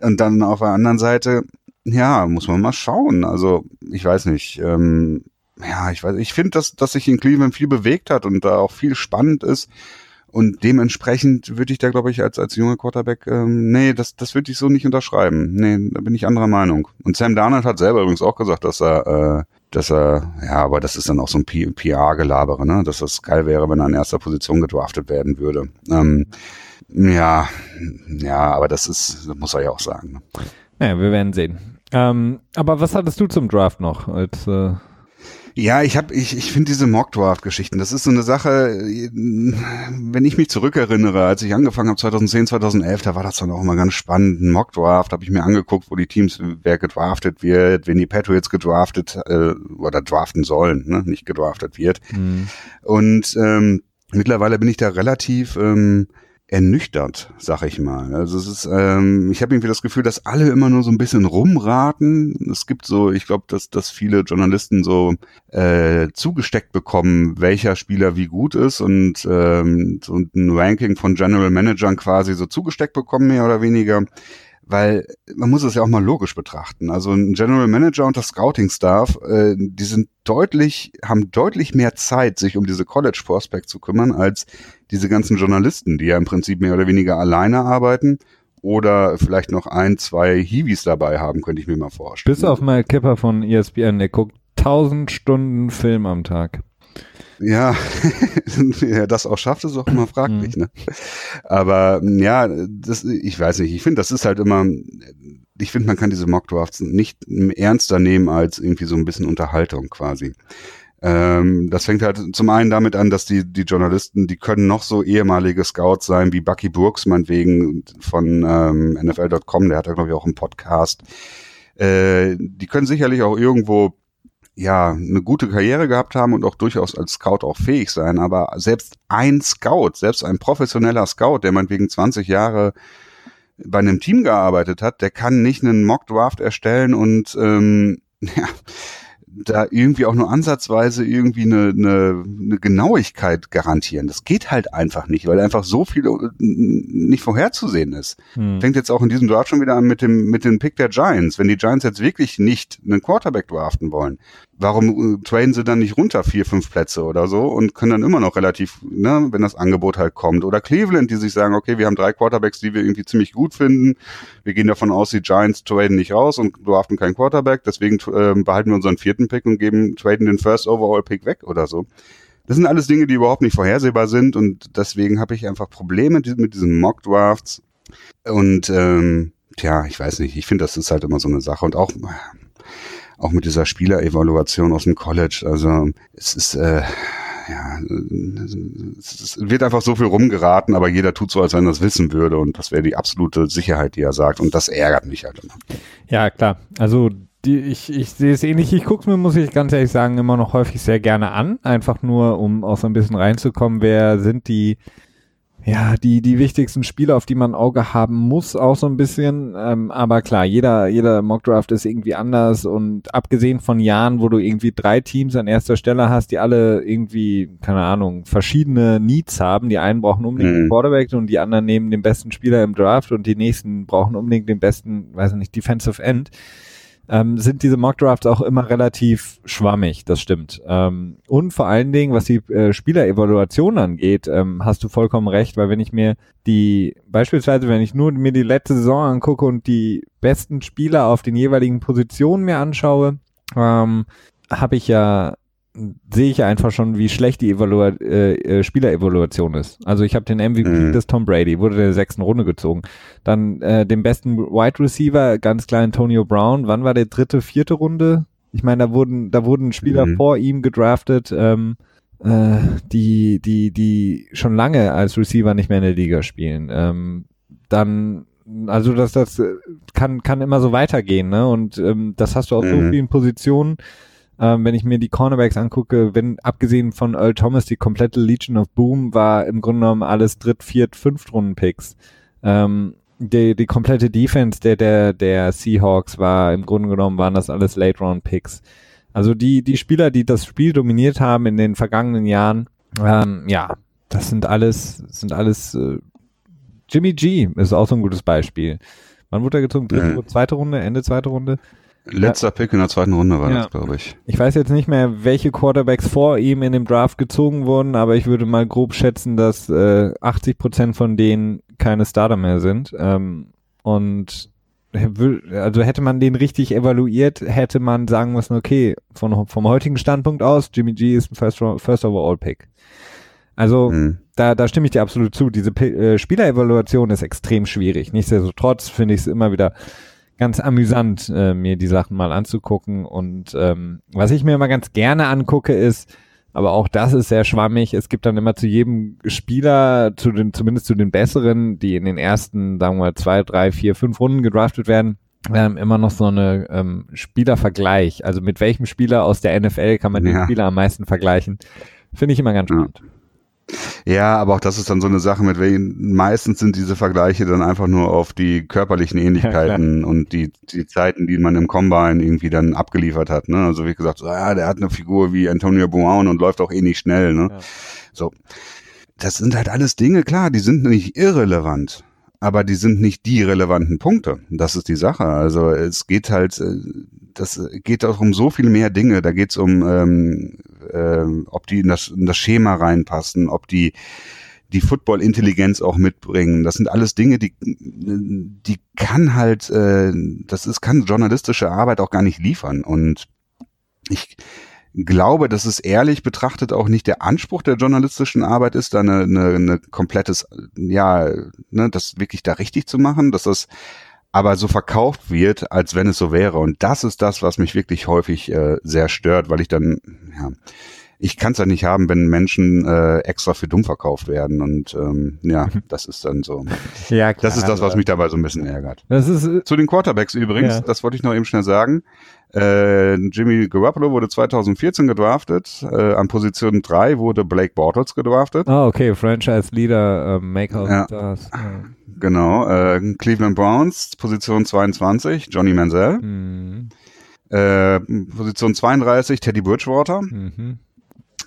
Und dann auf der anderen Seite, ja, muss man mal schauen. Also, ich weiß nicht, ähm, ja, ich weiß, ich finde, dass, dass sich in Cleveland viel bewegt hat und da auch viel spannend ist. Und dementsprechend würde ich da, glaube ich, als, als junger Quarterback, ähm, nee, das, das würde ich so nicht unterschreiben. Nee, da bin ich anderer Meinung. Und Sam Darnold hat selber übrigens auch gesagt, dass er, äh, dass er, ja, aber das ist dann auch so ein PR-Gelabere, ne? Dass das geil wäre, wenn er in erster Position gedraftet werden würde. Ähm, ja, ja, aber das ist, das muss er ja auch sagen. Ne? Ja, wir werden sehen. Ähm, aber was hattest du zum Draft noch als äh ja, ich habe, ich, ich finde diese Mockdraft-Geschichten, das ist so eine Sache, wenn ich mich zurückerinnere, als ich angefangen habe 2010, 2011, da war das dann auch immer ganz spannend. Ein Mockdraft habe ich mir angeguckt, wo die Teams, wer gedraftet wird, wenn die Patriots gedraftet äh, oder draften sollen, ne? nicht gedraftet wird. Mhm. Und ähm, mittlerweile bin ich da relativ ähm, ernüchtert, sag ich mal. Also es ist, ähm, ich habe irgendwie das Gefühl, dass alle immer nur so ein bisschen rumraten. Es gibt so, ich glaube, dass, dass viele Journalisten so äh, zugesteckt bekommen, welcher Spieler wie gut ist und, ähm, so ein Ranking von General Managern quasi so zugesteckt bekommen, mehr oder weniger weil man muss es ja auch mal logisch betrachten. Also ein General Manager und das Scouting Staff, äh, die sind deutlich, haben deutlich mehr Zeit, sich um diese College Prospect zu kümmern, als diese ganzen Journalisten, die ja im Prinzip mehr oder weniger alleine arbeiten oder vielleicht noch ein, zwei Hiwis dabei haben, könnte ich mir mal vorstellen. Bis auf mal Kipper von ESPN, der guckt tausend Stunden Film am Tag. Ja, das auch schafft, ist auch immer fraglich. Mhm. Ne? Aber ja, das, ich weiß nicht. Ich finde, das ist halt immer. Ich finde, man kann diese Mockdrafts nicht ernster nehmen als irgendwie so ein bisschen Unterhaltung quasi. Ähm, das fängt halt zum einen damit an, dass die, die Journalisten, die können noch so ehemalige Scouts sein, wie Bucky Brooks, meinetwegen von ähm, NFL.com, der hat ja, glaube ich, auch einen Podcast. Äh, die können sicherlich auch irgendwo ja, eine gute Karriere gehabt haben und auch durchaus als Scout auch fähig sein. Aber selbst ein Scout, selbst ein professioneller Scout, der meinetwegen 20 Jahre bei einem Team gearbeitet hat, der kann nicht einen Mock-Draft erstellen und ähm, ja, da irgendwie auch nur ansatzweise irgendwie eine, eine, eine Genauigkeit garantieren. Das geht halt einfach nicht, weil einfach so viel äh, nicht vorherzusehen ist. Hm. Fängt jetzt auch in diesem Draft schon wieder an mit dem, mit dem Pick der Giants. Wenn die Giants jetzt wirklich nicht einen Quarterback draften wollen, warum äh, traden sie dann nicht runter vier, fünf Plätze oder so und können dann immer noch relativ, ne, wenn das Angebot halt kommt. Oder Cleveland, die sich sagen, okay, wir haben drei Quarterbacks, die wir irgendwie ziemlich gut finden. Wir gehen davon aus, die Giants traden nicht raus und draften keinen Quarterback, deswegen äh, behalten wir unseren vierten Pick und geben, traden den First Overall Pick weg oder so. Das sind alles Dinge, die überhaupt nicht vorhersehbar sind und deswegen habe ich einfach Probleme mit diesen Mock Drafts. Und ähm, tja, ich weiß nicht, ich finde, das ist halt immer so eine Sache. Und auch auch mit dieser Spielerevaluation aus dem College. Also es ist, äh, ja, es wird einfach so viel rumgeraten, aber jeder tut so, als wenn er das wissen würde und das wäre die absolute Sicherheit, die er sagt und das ärgert mich halt immer. Ja, klar. Also die, ich, ich sehe es ähnlich. Ich gucke es mir, muss ich ganz ehrlich sagen, immer noch häufig sehr gerne an. Einfach nur, um auch so ein bisschen reinzukommen, wer sind die ja, die, die wichtigsten Spieler, auf die man ein Auge haben muss, auch so ein bisschen. Ähm, aber klar, jeder, jeder Mockdraft ist irgendwie anders und abgesehen von Jahren, wo du irgendwie drei Teams an erster Stelle hast, die alle irgendwie, keine Ahnung, verschiedene Needs haben. Die einen brauchen unbedingt mhm. den Quarterback und die anderen nehmen den besten Spieler im Draft und die nächsten brauchen unbedingt den besten, weiß nicht, Defensive End ähm, sind diese Mockdrafts auch immer relativ schwammig, das stimmt. Ähm, und vor allen Dingen, was die äh, Spielerevaluation angeht, ähm, hast du vollkommen recht, weil wenn ich mir die, beispielsweise, wenn ich nur mir die letzte Saison angucke und die besten Spieler auf den jeweiligen Positionen mir anschaue, ähm, habe ich ja sehe ich einfach schon, wie schlecht die Evalu äh, äh, Spielerevaluation ist. Also ich habe den MVP mhm. des Tom Brady, wurde der sechsten Runde gezogen. Dann äh, den besten Wide Receiver, ganz klar Antonio Brown. Wann war der dritte, vierte Runde? Ich meine, da wurden, da wurden Spieler mhm. vor ihm gedraftet, ähm, äh, die, die, die schon lange als Receiver nicht mehr in der Liga spielen. Ähm, dann also das, das äh, kann, kann immer so weitergehen, ne? Und ähm, das hast du auf mhm. so vielen Positionen. Ähm, wenn ich mir die Cornerbacks angucke, wenn abgesehen von Earl Thomas die komplette Legion of Boom war im Grunde genommen alles Dritt-, Viert-, Fünftrunden-Picks. Ähm, die, die komplette Defense der, der, der Seahawks war im Grunde genommen waren das alles Late-Round-Picks. Also die, die Spieler, die das Spiel dominiert haben in den vergangenen Jahren, ähm, ja, das sind alles, sind alles äh, Jimmy G ist auch so ein gutes Beispiel. Wann wurde er gezogen? Dritte, ja. zweite Runde, Ende zweite Runde? Letzter. Pick in der zweiten Runde war ja. das, glaube ich. Ich weiß jetzt nicht mehr, welche Quarterbacks vor ihm in dem Draft gezogen wurden, aber ich würde mal grob schätzen, dass äh, 80 Prozent von denen keine Starter mehr sind. Ähm, und also hätte man den richtig evaluiert, hätte man sagen müssen, okay, von, vom heutigen Standpunkt aus, Jimmy G ist ein First, First Overall Pick. Also mhm. da, da stimme ich dir absolut zu. Diese äh, Spielerevaluation ist extrem schwierig. Nichtsdestotrotz finde ich es immer wieder ganz amüsant, äh, mir die Sachen mal anzugucken. Und ähm, was ich mir immer ganz gerne angucke, ist, aber auch das ist sehr schwammig. Es gibt dann immer zu jedem Spieler, zu den, zumindest zu den besseren, die in den ersten, sagen wir mal, zwei, drei, vier, fünf Runden gedraftet werden, ähm, immer noch so eine ähm, Spielervergleich. Also mit welchem Spieler aus der NFL kann man ja. den Spieler am meisten vergleichen? Finde ich immer ganz spannend. Ja. Ja, aber auch das ist dann so eine Sache, mit welchen meistens sind diese Vergleiche dann einfach nur auf die körperlichen Ähnlichkeiten ja, und die, die Zeiten, die man im Combine irgendwie dann abgeliefert hat. Ne? Also wie gesagt, so, ja, der hat eine Figur wie Antonio Brown und läuft auch eh nicht schnell. Ne? Ja. So. Das sind halt alles Dinge, klar, die sind nicht irrelevant aber die sind nicht die relevanten Punkte. Das ist die Sache. Also es geht halt, äh, das geht auch um so viel mehr Dinge. Da geht es um ähm, äh, ob die in das, in das Schema reinpassen, ob die die Football-Intelligenz auch mitbringen. Das sind alles Dinge, die, die kann halt, äh, das ist, kann journalistische Arbeit auch gar nicht liefern. Und ich glaube, dass es ehrlich betrachtet auch nicht der Anspruch der journalistischen Arbeit ist, da eine, eine, eine komplettes, ja, ne, das wirklich da richtig zu machen, dass das aber so verkauft wird, als wenn es so wäre. Und das ist das, was mich wirklich häufig äh, sehr stört, weil ich dann, ja, ich kann es ja nicht haben, wenn Menschen äh, extra für dumm verkauft werden. Und ähm, ja, das ist dann so. ja, klar, das ist das, was mich dabei so ein bisschen ärgert. Das ist, äh, Zu den Quarterbacks übrigens, ja. das wollte ich noch eben schnell sagen. Äh, Jimmy Garoppolo wurde 2014 gedraftet. Äh, an Position 3 wurde Blake Bortles gedraftet. Ah, okay, Franchise Leader, äh, Maker ja. Stars. Ja. Genau, äh, Cleveland Browns, Position 22, Johnny Manziel. Mhm. Äh, Position 32, Teddy Bridgewater. Mhm.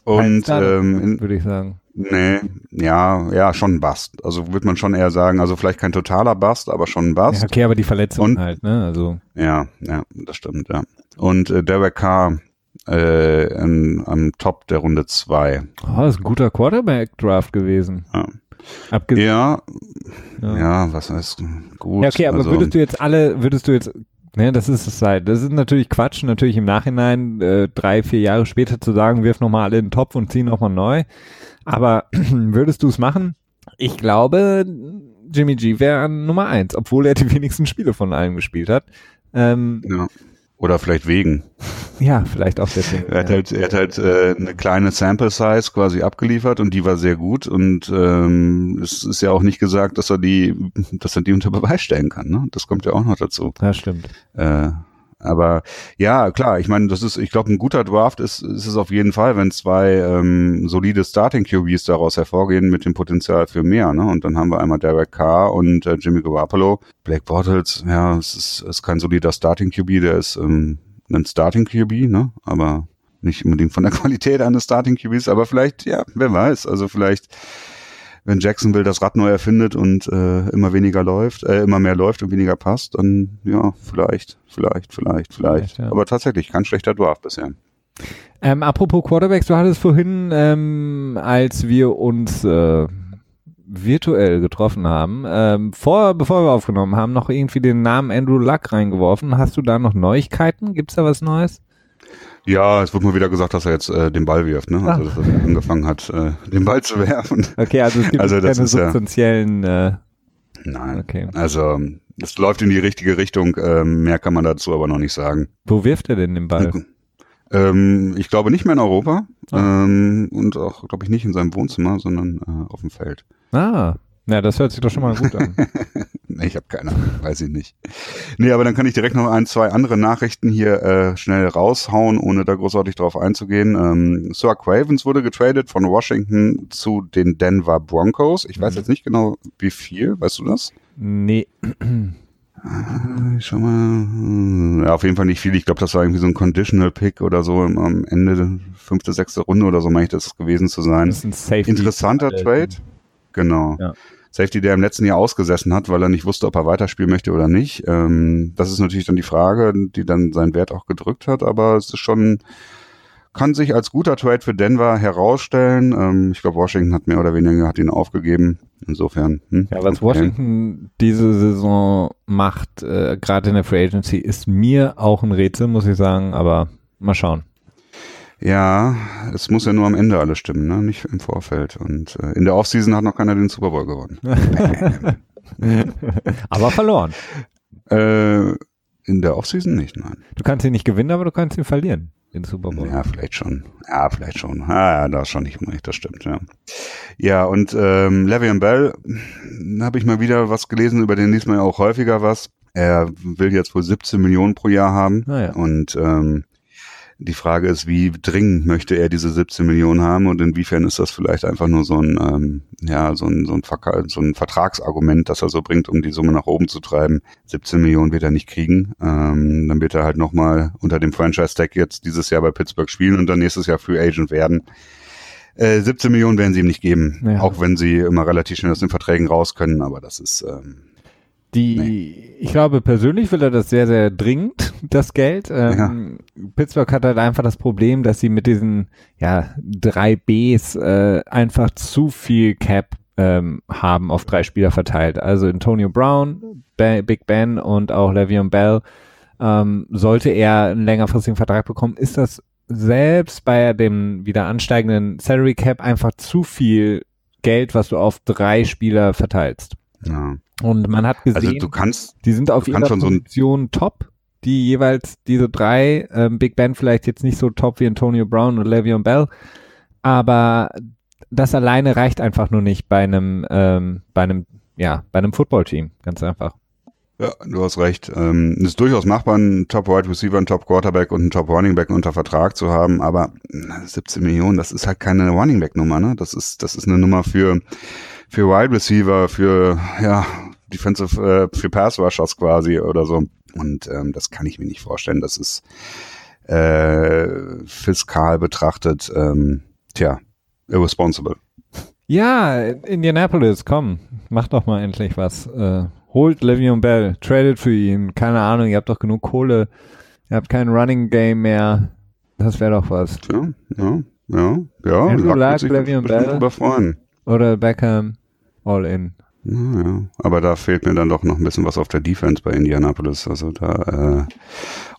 Und ähm, würde ich sagen. Nee, ja, ja, schon ein Bust. Also würde man schon eher sagen, also vielleicht kein totaler Bust, aber schon ein Bust. Ja, okay, aber die Verletzung Und, halt, ne? Also. Ja, ja, das stimmt, ja. Und äh, Derek Carr äh, in, am Top der Runde 2. Oh, das ist ein guter Quarterback-Draft gewesen. Ja. Abgesehen. Ja, ja, ja, was heißt gut. Ja, okay, aber also, würdest du jetzt alle, würdest du jetzt Ne, das ist es halt. Das ist natürlich Quatsch, natürlich im Nachhinein äh, drei, vier Jahre später zu sagen, wirf nochmal alle in den Topf und zieh nochmal neu. Aber würdest du es machen? Ich glaube, Jimmy G wäre Nummer eins, obwohl er die wenigsten Spiele von allen gespielt hat. Ähm, ja. Oder vielleicht wegen. Ja, vielleicht auch deswegen. Er hat halt, er hat halt äh, eine kleine Sample Size quasi abgeliefert und die war sehr gut und ähm, es ist ja auch nicht gesagt, dass er die, dass er die unter Beweis stellen kann. Ne? Das kommt ja auch noch dazu. Ja, stimmt. Äh, aber ja, klar, ich meine, das ist, ich glaube, ein guter Draft ist, ist es auf jeden Fall, wenn zwei ähm, solide Starting QBs daraus hervorgehen mit dem Potenzial für mehr. Ne? Und dann haben wir einmal Derek Carr und äh, Jimmy Garoppolo. Blake Bortles, ja, es ist, ist kein solider Starting QB, der ist ähm, ein Starting QB, ne? Aber nicht unbedingt von der Qualität eines Starting QBs, aber vielleicht, ja, wer weiß. Also vielleicht wenn Jacksonville das Rad neu erfindet und äh, immer weniger läuft, äh, immer mehr läuft und weniger passt, dann ja, vielleicht, vielleicht, vielleicht, vielleicht. vielleicht ja. Aber tatsächlich kein schlechter Draft bisher. Ähm, apropos Quarterbacks, du hattest vorhin, ähm, als wir uns äh, virtuell getroffen haben, ähm, vor, bevor wir aufgenommen haben, noch irgendwie den Namen Andrew Luck reingeworfen. Hast du da noch Neuigkeiten? Gibt's da was Neues? Ja, es wird mal wieder gesagt, dass er jetzt äh, den Ball wirft, ne? Also dass er angefangen hat, äh, den Ball zu werfen. Okay, also es gibt also keine substanziellen. Ja, äh, nein. Okay. Also es läuft in die richtige Richtung. Ähm, mehr kann man dazu aber noch nicht sagen. Wo wirft er denn den Ball? Ähm, ich glaube nicht mehr in Europa ah. ähm, und auch, glaube ich, nicht in seinem Wohnzimmer, sondern äh, auf dem Feld. Ah, ja, das hört sich doch schon mal gut an. ich habe keine Ahnung, weiß ich nicht. Nee, aber dann kann ich direkt noch ein, zwei andere Nachrichten hier äh, schnell raushauen, ohne da großartig drauf einzugehen. Ähm, Sir Cravens wurde getradet von Washington zu den Denver Broncos. Ich weiß mhm. jetzt nicht genau, wie viel. Weißt du das? Nee. Äh, schau mal. Ja, auf jeden Fall nicht viel. Ich glaube, das war irgendwie so ein Conditional Pick oder so am Ende fünfte, sechste Runde oder so, meine ich das gewesen zu sein. Das ist ein Safety Interessanter Trade. Genau. Ja. Safety, der im letzten Jahr ausgesessen hat, weil er nicht wusste, ob er weiterspielen möchte oder nicht. Ähm, das ist natürlich dann die Frage, die dann seinen Wert auch gedrückt hat, aber es ist schon, kann sich als guter Trade für Denver herausstellen. Ähm, ich glaube, Washington hat mehr oder weniger hat ihn aufgegeben. Insofern. Hm, ja, was okay. Washington diese Saison macht, äh, gerade in der Free Agency, ist mir auch ein Rätsel, muss ich sagen, aber mal schauen. Ja, es muss ja nur am Ende alles stimmen, ne? nicht im Vorfeld. Und äh, in der Offseason hat noch keiner den Super Bowl gewonnen. aber verloren. Äh, in der Offseason nicht, nein. Du kannst ihn nicht gewinnen, aber du kannst ihn verlieren, den Super Bowl. Ja, vielleicht schon. Ja, vielleicht schon. Ah, ja, da ist schon nicht unrecht, das stimmt, ja. Ja, und ähm, Le'Veon Bell, habe ich mal wieder was gelesen, über den liest man ja auch häufiger was. Er will jetzt wohl 17 Millionen pro Jahr haben. Ah, ja. Und ähm, die Frage ist, wie dringend möchte er diese 17 Millionen haben und inwiefern ist das vielleicht einfach nur so ein, ähm, ja, so ein, so, ein so ein Vertragsargument, das er so bringt, um die Summe nach oben zu treiben. 17 Millionen wird er nicht kriegen. Ähm, dann wird er halt nochmal unter dem Franchise-Tag jetzt dieses Jahr bei Pittsburgh spielen und dann nächstes Jahr Free Agent werden. Äh, 17 Millionen werden sie ihm nicht geben, ja. auch wenn sie immer relativ schnell aus den Verträgen raus können, aber das ist ähm, die, nee. ich glaube, persönlich will er das sehr, sehr dringend, das Geld. Ähm, ja. Pittsburgh hat halt einfach das Problem, dass sie mit diesen, ja, drei Bs äh, einfach zu viel Cap ähm, haben auf drei Spieler verteilt. Also Antonio Brown, ba Big Ben und auch Le'Veon Bell. Ähm, sollte er einen längerfristigen Vertrag bekommen, ist das selbst bei dem wieder ansteigenden Salary Cap einfach zu viel Geld, was du auf drei Spieler verteilst. Ja. Und man hat gesehen, also du kannst, die sind auf ihrer Position so top. Die jeweils diese drei, ähm, Big Ben vielleicht jetzt nicht so top wie Antonio Brown und Le'Veon Bell, aber das alleine reicht einfach nur nicht bei einem, ähm, bei einem, ja, bei einem Footballteam, ganz einfach. Ja, du hast recht. Ähm, es ist durchaus machbar, einen Top Wide Receiver, einen Top Quarterback und einen Top Running Back unter Vertrag zu haben, aber 17 Millionen, das ist halt keine Running Back Nummer, ne? Das ist, das ist eine Nummer für für Wide Receiver, für ja, Defensive, äh, für Pass Rushers quasi oder so. Und ähm, das kann ich mir nicht vorstellen. Das ist äh, fiskal betrachtet, ähm, tja, irresponsible. Ja, Indianapolis, komm, mach doch mal endlich was. Äh, holt Le'Veon Bell, tradet für ihn. Keine Ahnung, ihr habt doch genug Kohle. Ihr habt kein Running Game mehr. Das wäre doch was. Ja, ja, ja, ja. Andrew Luck, Le'Veon Bell. Oder Beckham. All in. Ja, aber da fehlt mir dann doch noch ein bisschen was auf der Defense bei Indianapolis. Also da, äh,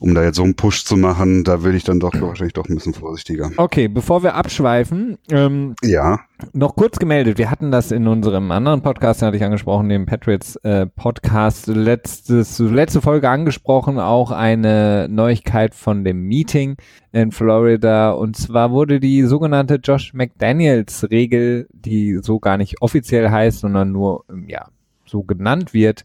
um da jetzt so einen Push zu machen, da will ich dann doch wahrscheinlich doch ein bisschen vorsichtiger. Okay, bevor wir abschweifen. Ähm, ja. noch kurz gemeldet, wir hatten das in unserem anderen Podcast, den hatte ich angesprochen, dem Patriots äh, Podcast, letztes, letzte Folge angesprochen, auch eine Neuigkeit von dem Meeting in Florida. Und zwar wurde die sogenannte Josh McDaniels Regel, die so gar nicht offiziell heißt, sondern nur, ja, so genannt wird,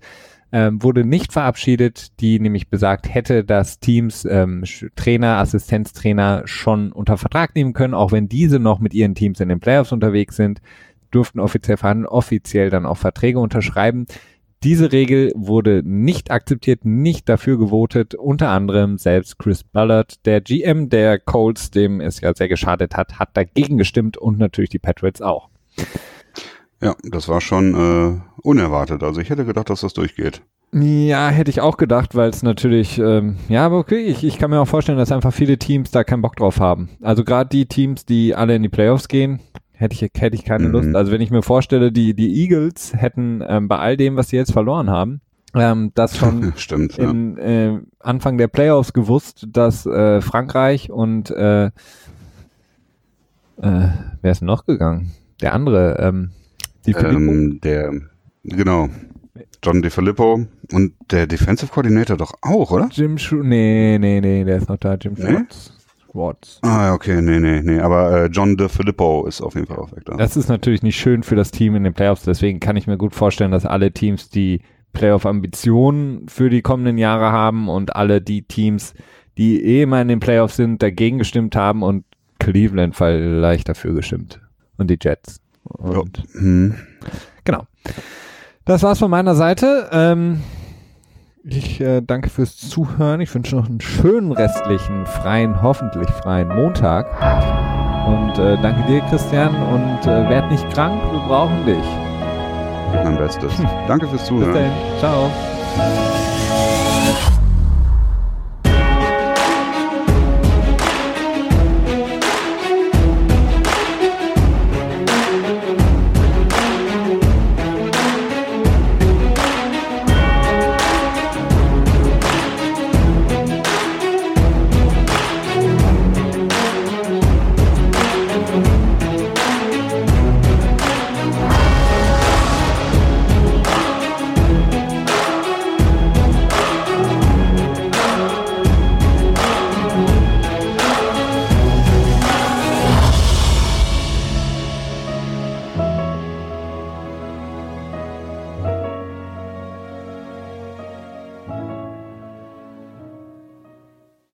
ähm, wurde nicht verabschiedet, die nämlich besagt hätte, dass Teams ähm, Trainer, Assistenztrainer schon unter Vertrag nehmen können, auch wenn diese noch mit ihren Teams in den Playoffs unterwegs sind, durften offiziell verhandeln, offiziell dann auch Verträge unterschreiben. Diese Regel wurde nicht akzeptiert, nicht dafür gewotet, unter anderem selbst Chris Ballard, der GM der Colts, dem es ja sehr geschadet hat, hat dagegen gestimmt und natürlich die Patriots auch. Ja, das war schon äh, unerwartet. Also ich hätte gedacht, dass das durchgeht. Ja, hätte ich auch gedacht, weil es natürlich, ähm, ja, aber okay, ich, ich kann mir auch vorstellen, dass einfach viele Teams da keinen Bock drauf haben. Also gerade die Teams, die alle in die Playoffs gehen, hätte ich, hätte ich keine mhm. Lust. Also wenn ich mir vorstelle, die, die Eagles hätten ähm, bei all dem, was sie jetzt verloren haben, ähm, das schon Stimmt, in, ja. äh, Anfang der Playoffs gewusst, dass äh, Frankreich und äh, äh, wer ist noch gegangen? Der andere, ähm, die ähm, der, genau. John DeFilippo und der Defensive Coordinator doch auch, oder? Jim Schwartz. Nee, nee, nee, der ist noch da. Jim Schwartz. Nee? Schwartz. Ah, okay, nee, nee, nee. Aber äh, John DeFilippo ist auf jeden Fall auch weg da. Das ist natürlich nicht schön für das Team in den Playoffs. Deswegen kann ich mir gut vorstellen, dass alle Teams, die Playoff-Ambitionen für die kommenden Jahre haben und alle die Teams, die eh immer in den Playoffs sind, dagegen gestimmt haben und Cleveland vielleicht dafür gestimmt. Und die Jets. Und, hm. Genau. Das war's von meiner Seite. Ähm, ich äh, danke fürs Zuhören. Ich wünsche noch einen schönen restlichen, freien, hoffentlich freien Montag. Und äh, danke dir, Christian. Und äh, werd nicht krank, wir brauchen dich. Mein Bestes. danke fürs Zuhören. Bis dahin. Ciao.